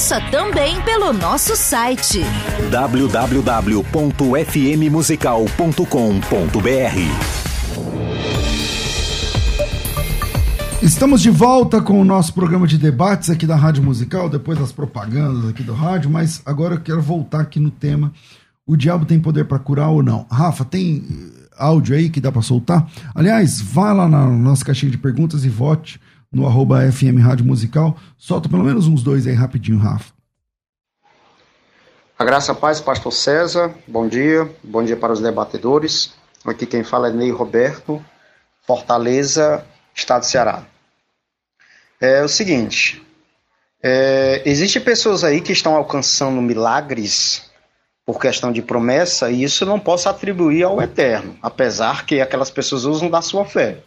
S5: Ouça também pelo nosso site
S4: www.fmmusical.com.br.
S1: Estamos de volta com o nosso programa de debates aqui da Rádio Musical, depois das propagandas aqui do rádio, mas agora eu quero voltar aqui no tema: o diabo tem poder para curar ou não? Rafa, tem eh, áudio aí que dá para soltar? Aliás, vá lá na nossa caixinha de perguntas e vote no arroba FM Rádio Musical. Solta pelo menos uns dois aí rapidinho, Rafa.
S7: A graça a paz, pastor César, bom dia, bom dia para os debatedores. Aqui quem fala é Ney Roberto, Fortaleza, Estado do Ceará. É o seguinte, é, Existem pessoas aí que estão alcançando milagres por questão de promessa e isso não posso atribuir ao Eterno, apesar que aquelas pessoas usam da sua fé.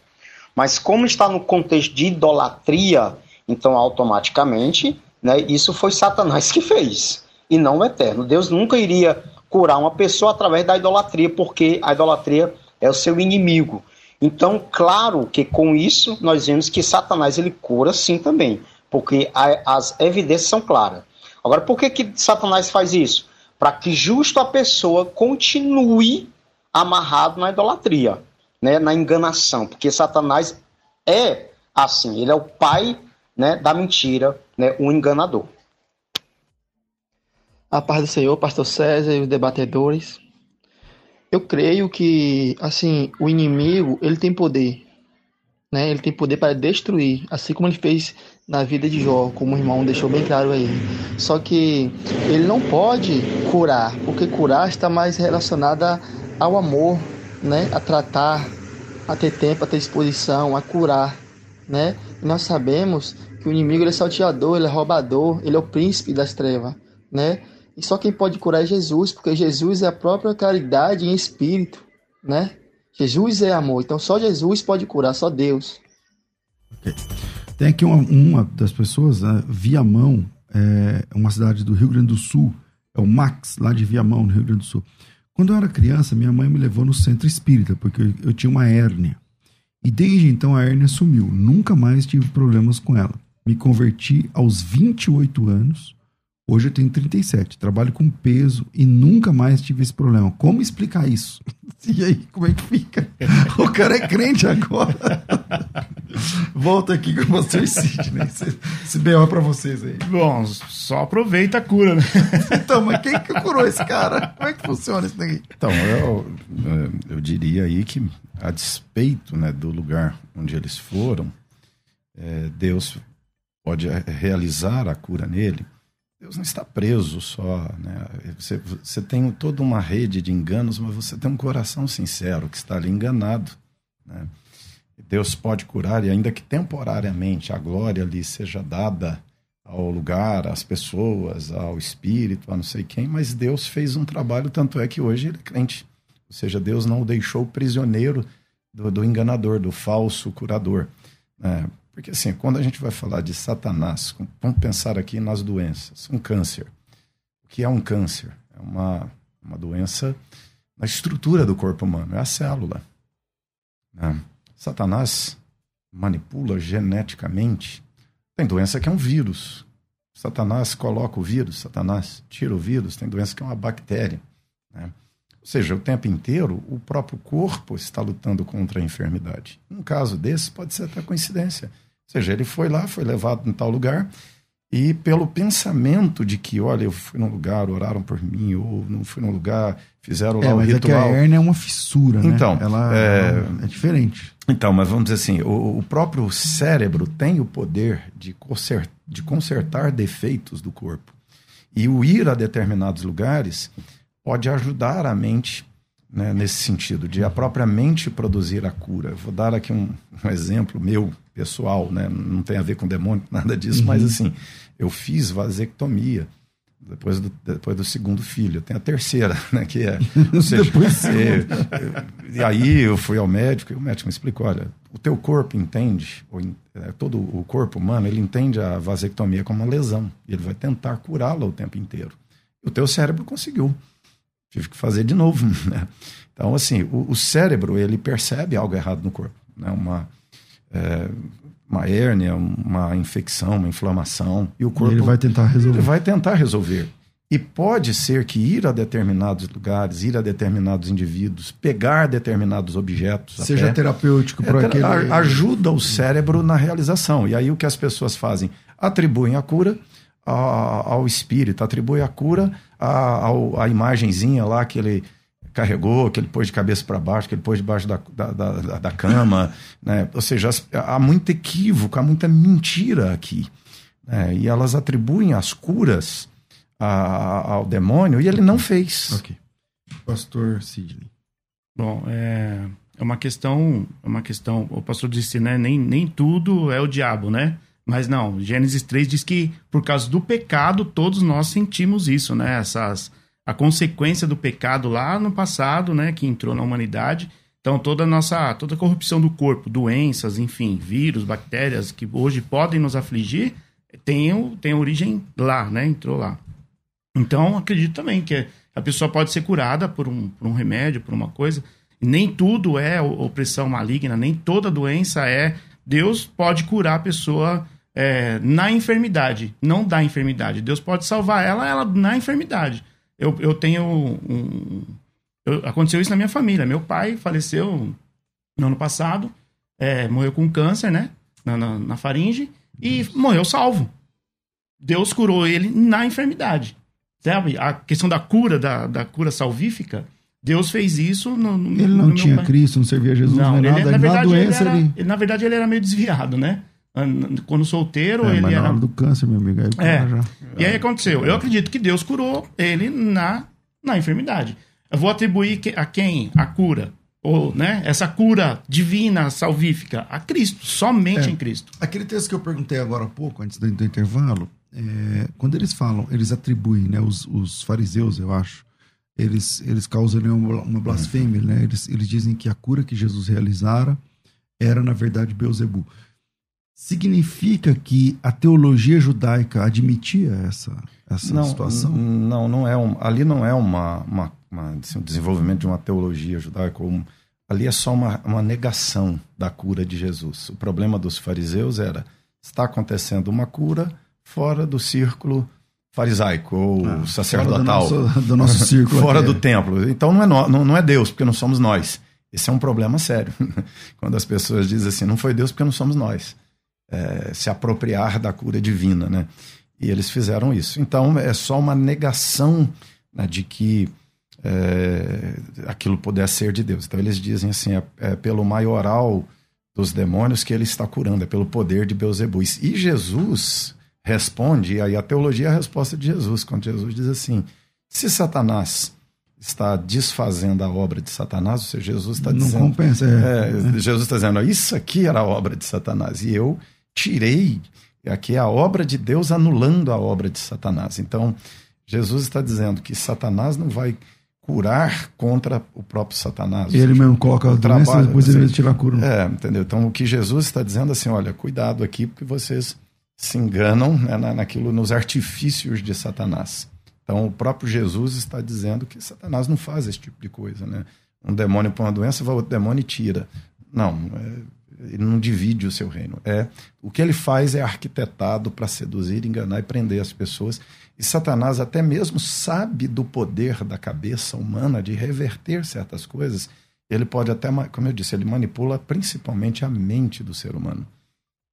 S7: Mas como está no contexto de idolatria, então automaticamente, né, isso foi Satanás que fez, e não o eterno. Deus nunca iria curar uma pessoa através da idolatria, porque a idolatria é o seu inimigo. Então, claro que com isso nós vemos que Satanás ele cura sim também, porque as evidências são claras. Agora, por que, que Satanás faz isso? Para que justo a pessoa continue amarrado na idolatria né, na enganação, porque Satanás é assim, ele é o pai né, da mentira, né, o enganador.
S8: A paz do Senhor, pastor César e os debatedores. Eu creio que, assim, o inimigo, ele tem poder, né? Ele tem poder para destruir, assim como ele fez na vida de Jó, como o irmão deixou bem claro aí. Só que ele não pode curar, porque curar está mais relacionada ao amor, né, a tratar a ter tempo, a ter disposição, a curar, né? E nós sabemos que o inimigo ele é salteador, ele é roubador, ele é o príncipe das trevas, né? E só quem pode curar é Jesus, porque Jesus é a própria caridade em espírito, né? Jesus é amor, então só Jesus pode curar, só Deus.
S1: Okay. Tem aqui uma, uma das pessoas, né, Viamão, é uma cidade do Rio Grande do Sul, é o Max, lá de Viamão, no Rio Grande do Sul. Quando eu era criança, minha mãe me levou no centro espírita, porque eu, tinha uma hérnia. E desde então a hérnia sumiu. Nunca mais tive problemas com ela. Me converti aos 28 anos. Hoje eu tenho 37. Trabalho com peso e nunca mais tive esse problema. Como explicar isso? E aí, como é que fica? O cara é crente agora. Volta aqui com o pastor Sidney. Esse B.O. é pra vocês aí.
S3: Bom, só aproveita a cura, né?
S1: Então, mas quem que curou esse cara? Como é que funciona isso daqui?
S2: Então, eu, eu diria aí que, a despeito né, do lugar onde eles foram, é, Deus pode realizar a cura nele. Deus não está preso só, né? Você, você tem toda uma rede de enganos, mas você tem um coração sincero que está ali enganado, né? Deus pode curar, e ainda que temporariamente a glória ali seja dada ao lugar, às pessoas, ao espírito, a não sei quem, mas Deus fez um trabalho, tanto é que hoje ele é crente. Ou seja, Deus não o deixou prisioneiro do, do enganador, do falso curador. É, porque assim, quando a gente vai falar de Satanás, vamos pensar aqui nas doenças. Um câncer. O que é um câncer? É uma, uma doença na estrutura do corpo humano, é a célula. Né? Satanás manipula geneticamente. Tem doença que é um vírus. Satanás coloca o vírus, Satanás tira o vírus. Tem doença que é uma bactéria. Né? Ou seja, o tempo inteiro o próprio corpo está lutando contra a enfermidade. Um caso desse pode ser até coincidência. Ou seja, ele foi lá, foi levado em tal lugar, e pelo pensamento de que, olha, eu fui num lugar, oraram por mim, ou não fui num lugar, fizeram lá
S1: é,
S2: o
S1: mas
S2: ritual.
S1: É que a hérnia é uma fissura, né?
S2: Então,
S1: ela
S2: é...
S1: é diferente.
S2: Então, mas vamos dizer assim, o, o próprio cérebro tem o poder de, consertar, de consertar defeitos do corpo. E o ir a determinados lugares pode ajudar a mente né, nesse sentido, de a própria mente produzir a cura. Vou dar aqui um, um exemplo meu pessoal, né? não tem a ver com demônio, nada disso, uhum. mas assim, eu fiz vasectomia depois do, depois do segundo filho. Tem a terceira, né? Que é. Ou seja, é, e aí eu fui ao médico e o médico me explicou: olha, o teu corpo entende, ou, é, todo o corpo humano, ele entende a vasectomia como uma lesão. E ele vai tentar curá-la o tempo inteiro. E o teu cérebro conseguiu. Tive que fazer de novo. Né? Então, assim, o, o cérebro, ele percebe algo errado no corpo. Né? Uma. É, uma hérnia, uma infecção, uma inflamação, e o corpo.
S1: Ele vai tentar resolver.
S2: Ele vai tentar resolver. E pode ser que ir a determinados lugares, ir a determinados indivíduos, pegar determinados objetos.
S1: Seja até, terapêutico para
S2: é,
S1: aquele.
S2: Ajuda o cérebro na realização. E aí o que as pessoas fazem? Atribuem a cura ao espírito, atribuem a cura à, à imagenzinha lá que ele carregou, que ele pôs de cabeça para baixo, que ele pôs debaixo da, da, da, da cama. Né? Ou seja, há muito equívoco, há muita mentira aqui. Né? E elas atribuem as curas a, ao demônio e ele não fez.
S1: Ok. Pastor Sidney.
S3: Bom, é, é uma questão, é uma questão, o pastor disse, né, nem, nem tudo é o diabo, né? Mas não, Gênesis 3 diz que por causa do pecado todos nós sentimos isso, né? Essas a consequência do pecado lá no passado, né, que entrou na humanidade. Então toda a nossa, toda a corrupção do corpo, doenças, enfim, vírus, bactérias que hoje podem nos afligir, tem, tem origem lá, né, entrou lá. Então acredito também que a pessoa pode ser curada por um, por um remédio, por uma coisa. Nem tudo é opressão maligna, nem toda doença é. Deus pode curar a pessoa é, na enfermidade, não da enfermidade. Deus pode salvar ela, ela na enfermidade. Eu, eu tenho um. Eu, aconteceu isso na minha família. Meu pai faleceu no ano passado, é, morreu com câncer, né? Na, na, na faringe, e morreu salvo. Deus curou ele na enfermidade. Sabe? A questão da cura, da, da cura salvífica, Deus fez isso no, no
S1: Ele não no tinha Cristo, não servia Jesus, não, nem ele, nada. Na verdade,
S3: ele, era, ele... na verdade, ele era meio desviado, né? Quando solteiro,
S1: é,
S3: ele
S1: mas
S3: era.
S1: Na hora do câncer, meu amigo. Aí
S3: é. Já... E aí aconteceu. Eu acredito que Deus curou ele na, na enfermidade. Eu vou atribuir a quem a cura? ou né, essa cura divina, salvífica? A Cristo, somente
S1: É.
S3: em Cristo.
S1: Aquele texto que eu perguntei agora há pouco, antes do, do intervalo, é, quando eles falam, eles atribuem, né, os, os fariseus, eu acho, eles, eles causam uma, uma blasfêmia, né? Eles, eles dizem que a cura que Jesus realizara era, na verdade, Beuzebu. Significa que a teologia judaica admitia essa, essa
S2: não,
S1: situação?
S2: Não, não é um, ali não é uma, uma, uma, assim, um desenvolvimento de uma teologia judaica. um- ali é só uma, uma negação da cura de Jesus. O problema dos fariseus era está acontecendo uma cura fora do círculo farisaico ou
S1: Ah,
S2: sacerdotal,
S1: fora do nosso- do nosso círculo
S2: fora do templo. Então não é, não, não é Deus, porque não somos nós. Esse é um problema sério. Quando as pessoas dizem assim, não foi Deus porque não somos nós. É, se apropriar da cura divina, né? E eles fizeram isso. Então é só uma negação né, de que é, aquilo pudesse ser de Deus. Então eles dizem assim, é, é pelo maioral dos demônios que ele está curando, é pelo poder de Beuzebu. E Jesus responde, e aí a teologia é a resposta de Jesus, quando Jesus diz assim, se Satanás está desfazendo a obra de Satanás, ou seja, Jesus está
S1: Não
S2: dizendo...
S1: compensa, é.
S2: É, Jesus está dizendo, isso aqui era a obra de Satanás, e eu tirei aqui a obra de Deus anulando a obra de Satanás. Então, Jesus está dizendo que Satanás não vai curar contra o próprio Satanás.
S1: Ele mesmo coloca a
S2: O
S1: doença,
S2: trabalho,
S1: depois ele mesmo tira a cura.
S2: É, entendeu? Então, o que Jesus está dizendo assim, olha, cuidado aqui, porque vocês se enganam né, na- naquilo, nos artifícios de Satanás. Então, o próprio Jesus está dizendo que Satanás não faz esse tipo de coisa, né? Um demônio põe uma doença, vai outro demônio e tira. Não, é, ele não divide o seu reino. É O que ele faz é arquitetado para seduzir, enganar e prender as pessoas. E Satanás até mesmo sabe do poder da cabeça humana de reverter certas coisas. Ele pode até, como eu disse, ele manipula principalmente a mente do ser humano.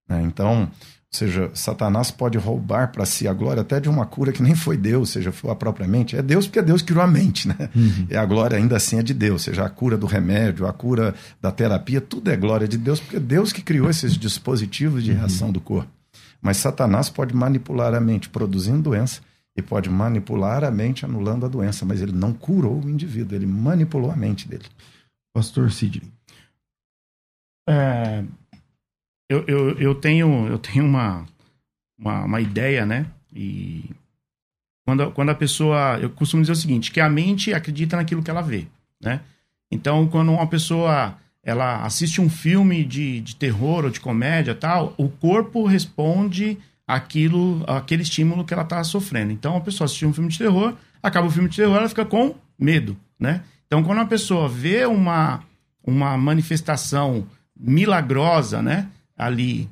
S2: né? Então, ou seja, Satanás pode roubar para si a glória até de uma cura que nem foi Deus, ou seja, foi a própria mente. É Deus porque é Deus que criou a mente, né? E a glória ainda assim é de Deus, ou seja, a cura do remédio, a cura da terapia, tudo é glória de Deus, porque é Deus que criou esses dispositivos de reação do corpo. Mas Satanás pode manipular a mente produzindo doença e pode manipular a mente anulando a doença, mas ele não curou o indivíduo, ele manipulou a mente dele.
S1: Pastor Sidney.
S3: É, eu, eu, eu tenho, eu tenho uma, uma, uma ideia, né? E quando, quando a pessoa. Eu costumo dizer o seguinte: que a mente acredita naquilo que ela vê, né? Então, quando uma pessoa ela assiste um filme de, de terror ou de comédia tal, o corpo responde aquilo, aquele estímulo que ela está sofrendo. Então, a pessoa assistiu um filme de terror, acaba o filme de terror, ela fica com medo, né? Então, quando a pessoa vê uma, uma manifestação milagrosa, né, ali,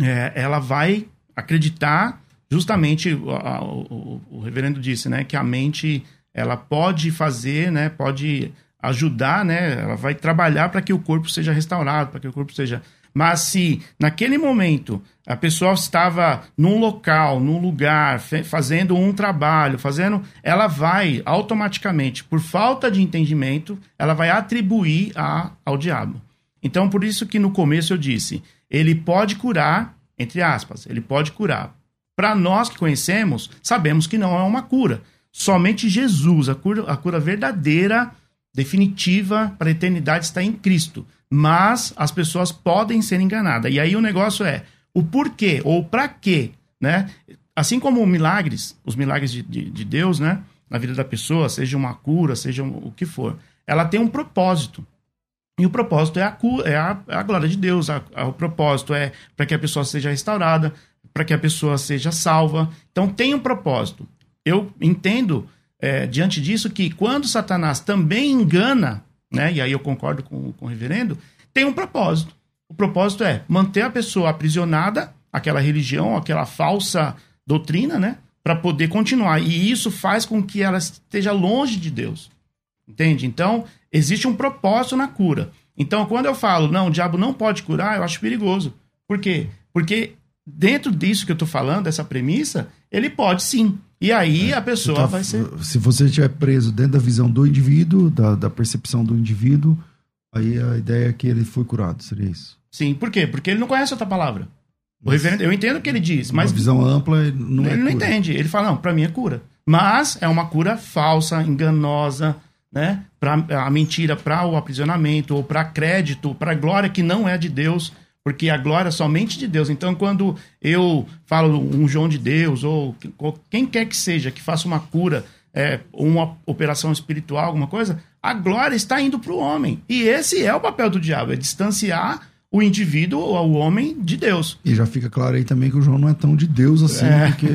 S3: é, ela vai acreditar justamente o, o- o reverendo disse, né, que a mente ela pode fazer, né, pode ajudar, né, ela vai trabalhar para que o corpo seja restaurado, para que o corpo seja. Mas se naquele momento a pessoa estava num local, num lugar, fazendo um trabalho, fazendo, ela vai automaticamente, por falta de entendimento, ela vai atribuir a, ao diabo. Então, por isso que no começo eu disse, ele pode curar, entre aspas, ele pode curar. Para nós que conhecemos, sabemos que não é uma cura. Somente Jesus, a cura, a cura verdadeira, definitiva para a eternidade está em Cristo. Mas as pessoas podem ser enganadas. E aí o negócio é o porquê ou para quê, né? Assim como milagres, os milagres de, de, de Deus, né? Na vida da pessoa, seja uma cura, seja o que for, ela tem um propósito. E o propósito é a, é a, é a glória de Deus. a- a- o propósito é para que a pessoa seja restaurada, para que a pessoa seja salva. Então tem um propósito. Eu entendo, é, diante disso, que quando Satanás também engana, né, e aí eu concordo com, com o reverendo, tem um propósito. O propósito é manter a pessoa aprisionada, aquela religião, aquela falsa doutrina, né, para poder continuar. E isso faz com que ela esteja longe de Deus. Entende? Então, existe um propósito na cura. Então, quando eu falo, não, o diabo não pode curar, eu acho perigoso. Por quê? Porque dentro disso que eu tô falando, dessa premissa, ele pode sim. E aí a pessoa
S1: Tá-
S3: vai ser.
S1: Se você estiver preso dentro da visão do indivíduo, da, da percepção do indivíduo, aí a ideia é que ele foi curado, seria isso.
S3: Sim, por quê? Porque ele não conhece outra palavra. O reverendo, eu entendo o que ele diz, mas
S1: Uma visão ampla não
S3: ele
S1: é
S3: não
S1: cura.
S3: entende. Ele fala, não, pra mim é cura. Mas é uma cura falsa, enganosa, né? Pra, a mentira para o aprisionamento, ou para crédito, para glória que não é de Deus, porque a glória é somente de Deus. Então, quando eu falo um João de Deus, ou quem quer que seja que faça uma cura, é, uma operação espiritual, alguma coisa, a glória está indo para o homem. E esse é o papel do diabo, é distanciar o indivíduo, o homem, de Deus.
S1: E já fica claro aí também que o João não é tão de Deus assim, é. porque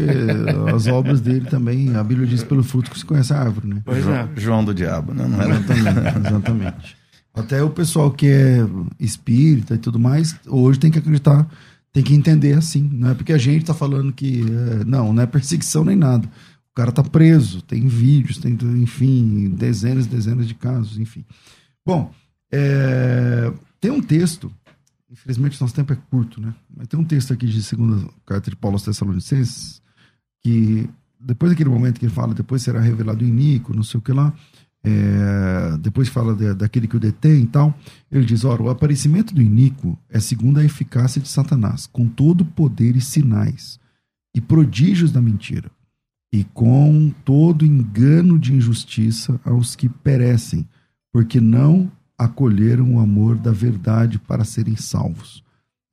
S1: as obras dele também, a Bíblia diz pelo fruto que se conhece a árvore, né?
S2: Pois é. João do diabo, né? Não
S1: era exatamente, exatamente. Até o pessoal que é espírita e tudo mais, hoje tem que acreditar, tem que entender assim, não é porque a gente está falando que é, não, não é perseguição nem nada. O cara tá preso, tem vídeos, tem, enfim, dezenas e dezenas de casos, enfim. Bom, é, tem um texto Infelizmente, nosso tempo é curto, né? Mas tem um texto aqui de segunda carta de Paulo aos Tessalonicenses que, depois daquele momento que ele fala, depois será revelado o Nico, não sei o que lá, é, depois fala de, daquele que o detém e tal, ele diz: ora, o aparecimento do Inico é segundo a eficácia de Satanás, com todo poder e sinais, e prodígios da mentira, e com todo engano de injustiça aos que perecem, porque não acolheram o amor da verdade para serem salvos.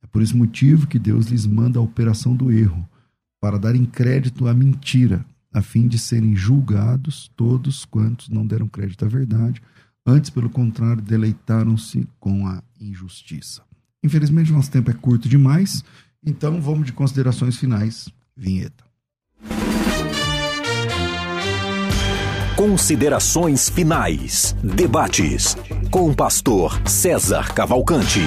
S1: É por esse motivo que Deus lhes manda a operação do erro, para darem crédito à mentira, a fim de serem julgados todos quantos não deram crédito à verdade, antes, pelo contrário, deleitaram-se com a injustiça. Infelizmente, nosso tempo é curto demais, então vamos de considerações finais. Vinheta.
S4: Considerações finais. Debates com o pastor César Cavalcante.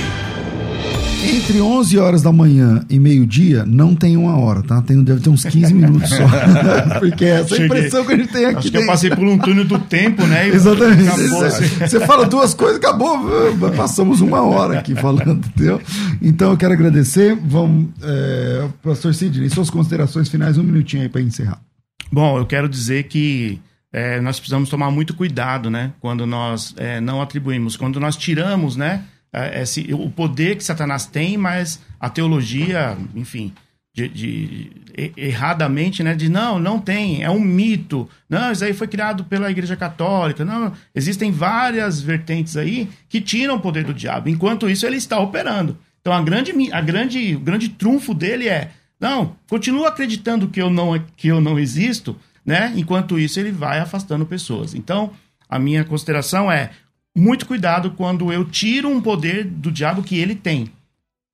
S1: Entre 11 horas da manhã e meio-dia, não tem uma hora, tá? Tem, deve ter uns 15 minutos só. Porque é essa Cheguei. impressão que a gente tem aqui.
S3: Acho que eu passei por um túnel do tempo, né?
S1: Exatamente. Acabou, assim. Você fala duas coisas, acabou. Passamos uma hora aqui falando, entendeu? Então eu quero agradecer. Vamos, é, pastor Sidney, suas considerações finais, um minutinho aí para encerrar.
S3: Bom, eu quero dizer que é, nós precisamos tomar muito cuidado, né? Quando nós é, não atribuímos, quando nós tiramos, né? É, esse, o poder que Satanás tem, mas a teologia, enfim, de, de, erradamente, né? De não, não tem, é um mito. Não, isso aí foi criado pela Igreja Católica. Não, existem várias vertentes aí que tiram o poder do diabo. Enquanto isso, ele está operando. Então, a grande, a grande, o grande trunfo dele é não, continua acreditando que eu não, que eu não existo, né? Enquanto isso, ele vai afastando pessoas. Então, a minha consideração é muito cuidado quando eu tiro um poder do diabo que ele tem.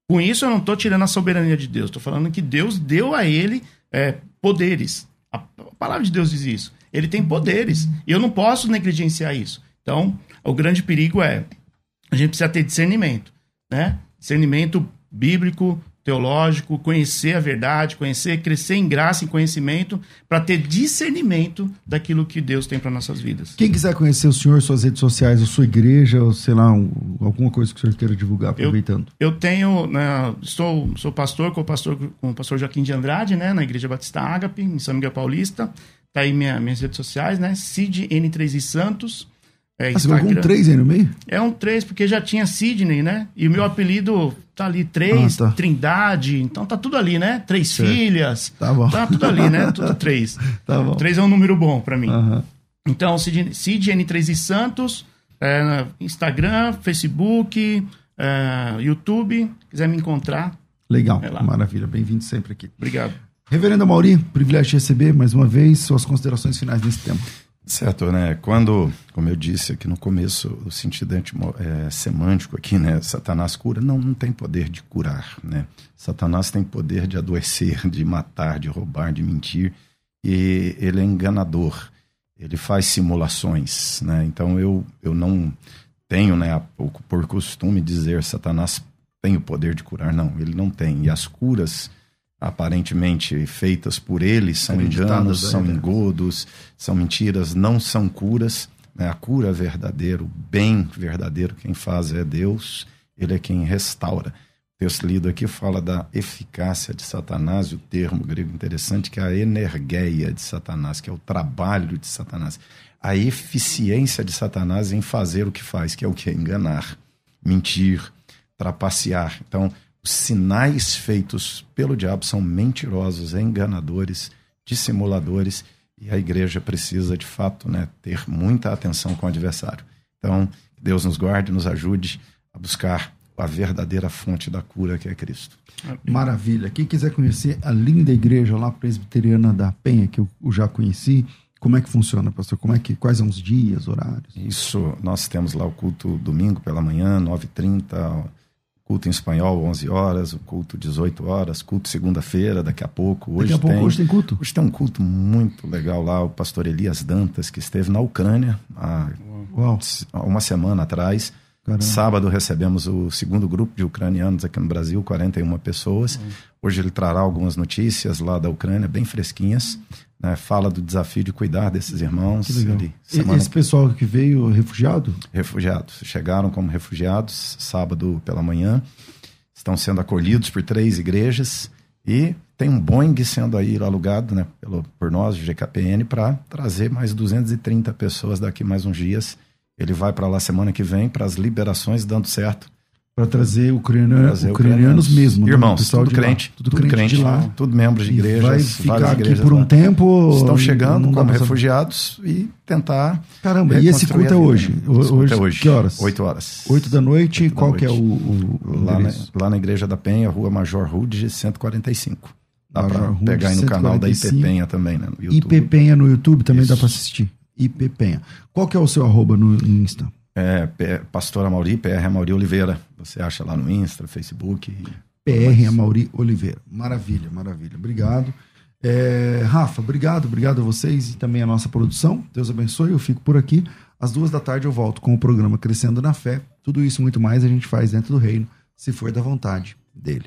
S3: Com isso, eu não estou tirando a soberania de Deus. Estou falando que Deus deu a ele é, poderes. A palavra de Deus diz isso. Ele tem poderes. Eu não posso negligenciar isso. Então, o grande perigo é a gente precisa ter discernimento, né? Discernimento bíblico, teológico, conhecer a verdade, conhecer, crescer em graça e conhecimento, para ter discernimento daquilo que Deus tem para nossas vidas.
S1: Quem quiser conhecer o senhor, suas redes sociais, a sua igreja, ou sei lá, um, alguma coisa que o senhor queira divulgar, aproveitando.
S3: Eu, eu tenho, né, sou, sou pastor com o pastor, com o pastor Joaquim de Andrade, né, na Igreja Batista Ágape, em São Miguel Paulista. Tá aí minha, minhas redes sociais, né, Cid N3 e Santos.
S1: É, ah, você colocou um 3 aí no meio?
S3: É um 3, porque já tinha Sidney, né? E o meu apelido tá ali, 3, ah, tá. Trindade, então tá tudo ali, né? Três certo. filhas.
S1: Tá bom.
S3: Tá tudo ali, né? Tudo 3.
S1: tá bom.
S3: 3 é um número bom para mim. Uhum. Então, Cid, Cid N3 e Santos, é, Instagram, Facebook, é, YouTube, quiser me encontrar.
S1: Legal, é maravilha. Bem-vindo sempre aqui.
S3: Obrigado.
S1: Reverendo Mauri, privilégio de receber mais uma vez suas considerações finais nesse tema.
S2: Certo, né? Quando, como eu disse aqui no começo, o sentido é, semântico aqui, né? Satanás cura, não, não tem poder de curar, né? Satanás tem poder de adoecer, de matar, de roubar, de mentir, e ele é enganador, ele faz simulações, né? Então eu, eu não tenho, né, por costume dizer Satanás tem o poder de curar, não, ele não tem. E as curas aparentemente feitas por ele são enganos, são engodos, são mentiras, não são curas. Né? A cura verdadeira, o bem verdadeiro, quem faz é Deus, ele é quem restaura. O texto lido aqui fala da eficácia de Satanás, o termo grego interessante, que é a energeia de Satanás, que é o trabalho de Satanás. A eficiência de Satanás em fazer o que faz, que é o que? Enganar, mentir, trapacear. Então, sinais feitos pelo diabo são mentirosos, enganadores, dissimuladores e a igreja precisa, de fato, né, ter muita atenção com o adversário. Então, que Deus nos guarde, nos ajude a buscar a verdadeira fonte da cura, que é Cristo.
S1: Maravilha. Quem quiser conhecer a linda igreja lá presbiteriana da Penha, que eu já conheci, como é que funciona, pastor? Como é que, quais são os dias, horários?
S2: Isso, nós temos lá o culto domingo pela manhã, 9h30, culto em espanhol, 11 horas, o culto 18 horas, culto segunda-feira, daqui a pouco. Hoje
S1: daqui a pouco,
S2: tem,
S1: hoje tem culto?
S2: Hoje tem um culto muito legal lá, o pastor Elias Dantas, que esteve na Ucrânia há
S1: Uau.
S2: uma semana atrás.
S1: Caramba.
S2: Sábado recebemos o segundo grupo de ucranianos aqui no Brasil, 41 pessoas. Hoje ele trará algumas notícias lá da Ucrânia, bem fresquinhas. Né? Fala do desafio de cuidar desses irmãos.
S1: Que legal.
S2: Ele,
S1: E-
S2: semana
S1: Esse pessoal que veio refugiado?
S2: refugiados. Chegaram como refugiados sábado pela manhã, estão sendo acolhidos por três igrejas e tem um Boeing sendo aí alugado né, pelo, por nós, GKPN, para trazer mais 230 pessoas daqui mais uns dias. Ele vai para lá semana que vem para as liberações dando certo.
S1: Para trazer ucranianos, ucranianos mesmo. né?
S2: Irmãos,
S1: Pessoal
S2: tudo
S1: de lá.
S2: crente,
S1: tudo, crente, de lá.
S2: tudo membros de igrejas.
S1: vai ficar aqui por um
S2: lá.
S1: tempo.
S2: Estão chegando
S1: dá
S2: como refugiados e tentar.
S1: Caramba, e esse
S2: reconstruir
S1: culto é hoje?
S2: Esse
S1: Hoje,
S2: é hoje.
S1: que horas?
S2: 8 horas.
S1: Oito da noite.
S2: Oito da
S1: qual que é o,
S2: noite.
S1: o,
S2: Lá na, lá na Igreja da Penha, Rua Major Rude, 145. Dá
S1: Rude,
S2: pegar aí no canal da IP
S1: 145.
S2: Penha também, né? No YouTube.
S1: IP Penha no YouTube também dá
S2: Isso.
S1: para assistir. IP Penha. Qual que é o seu arroba no, no Insta?
S2: É, P- Pastor Amauri, PR Amauri Oliveira. Você acha lá no Insta, Facebook.
S1: PR Amauri Oliveira. Maravilha, maravilha. Obrigado. É, Rafa, obrigado, obrigado a vocês e também a nossa produção. Deus abençoe. Eu fico por aqui. Às duas da tarde eu volto com o programa Crescendo na Fé. Tudo isso e muito mais a gente faz dentro do reino, se for da vontade dele.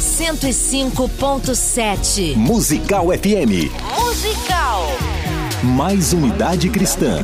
S5: 105.7.
S4: Musical FM.
S5: Musical.
S4: Mais unidade cristã.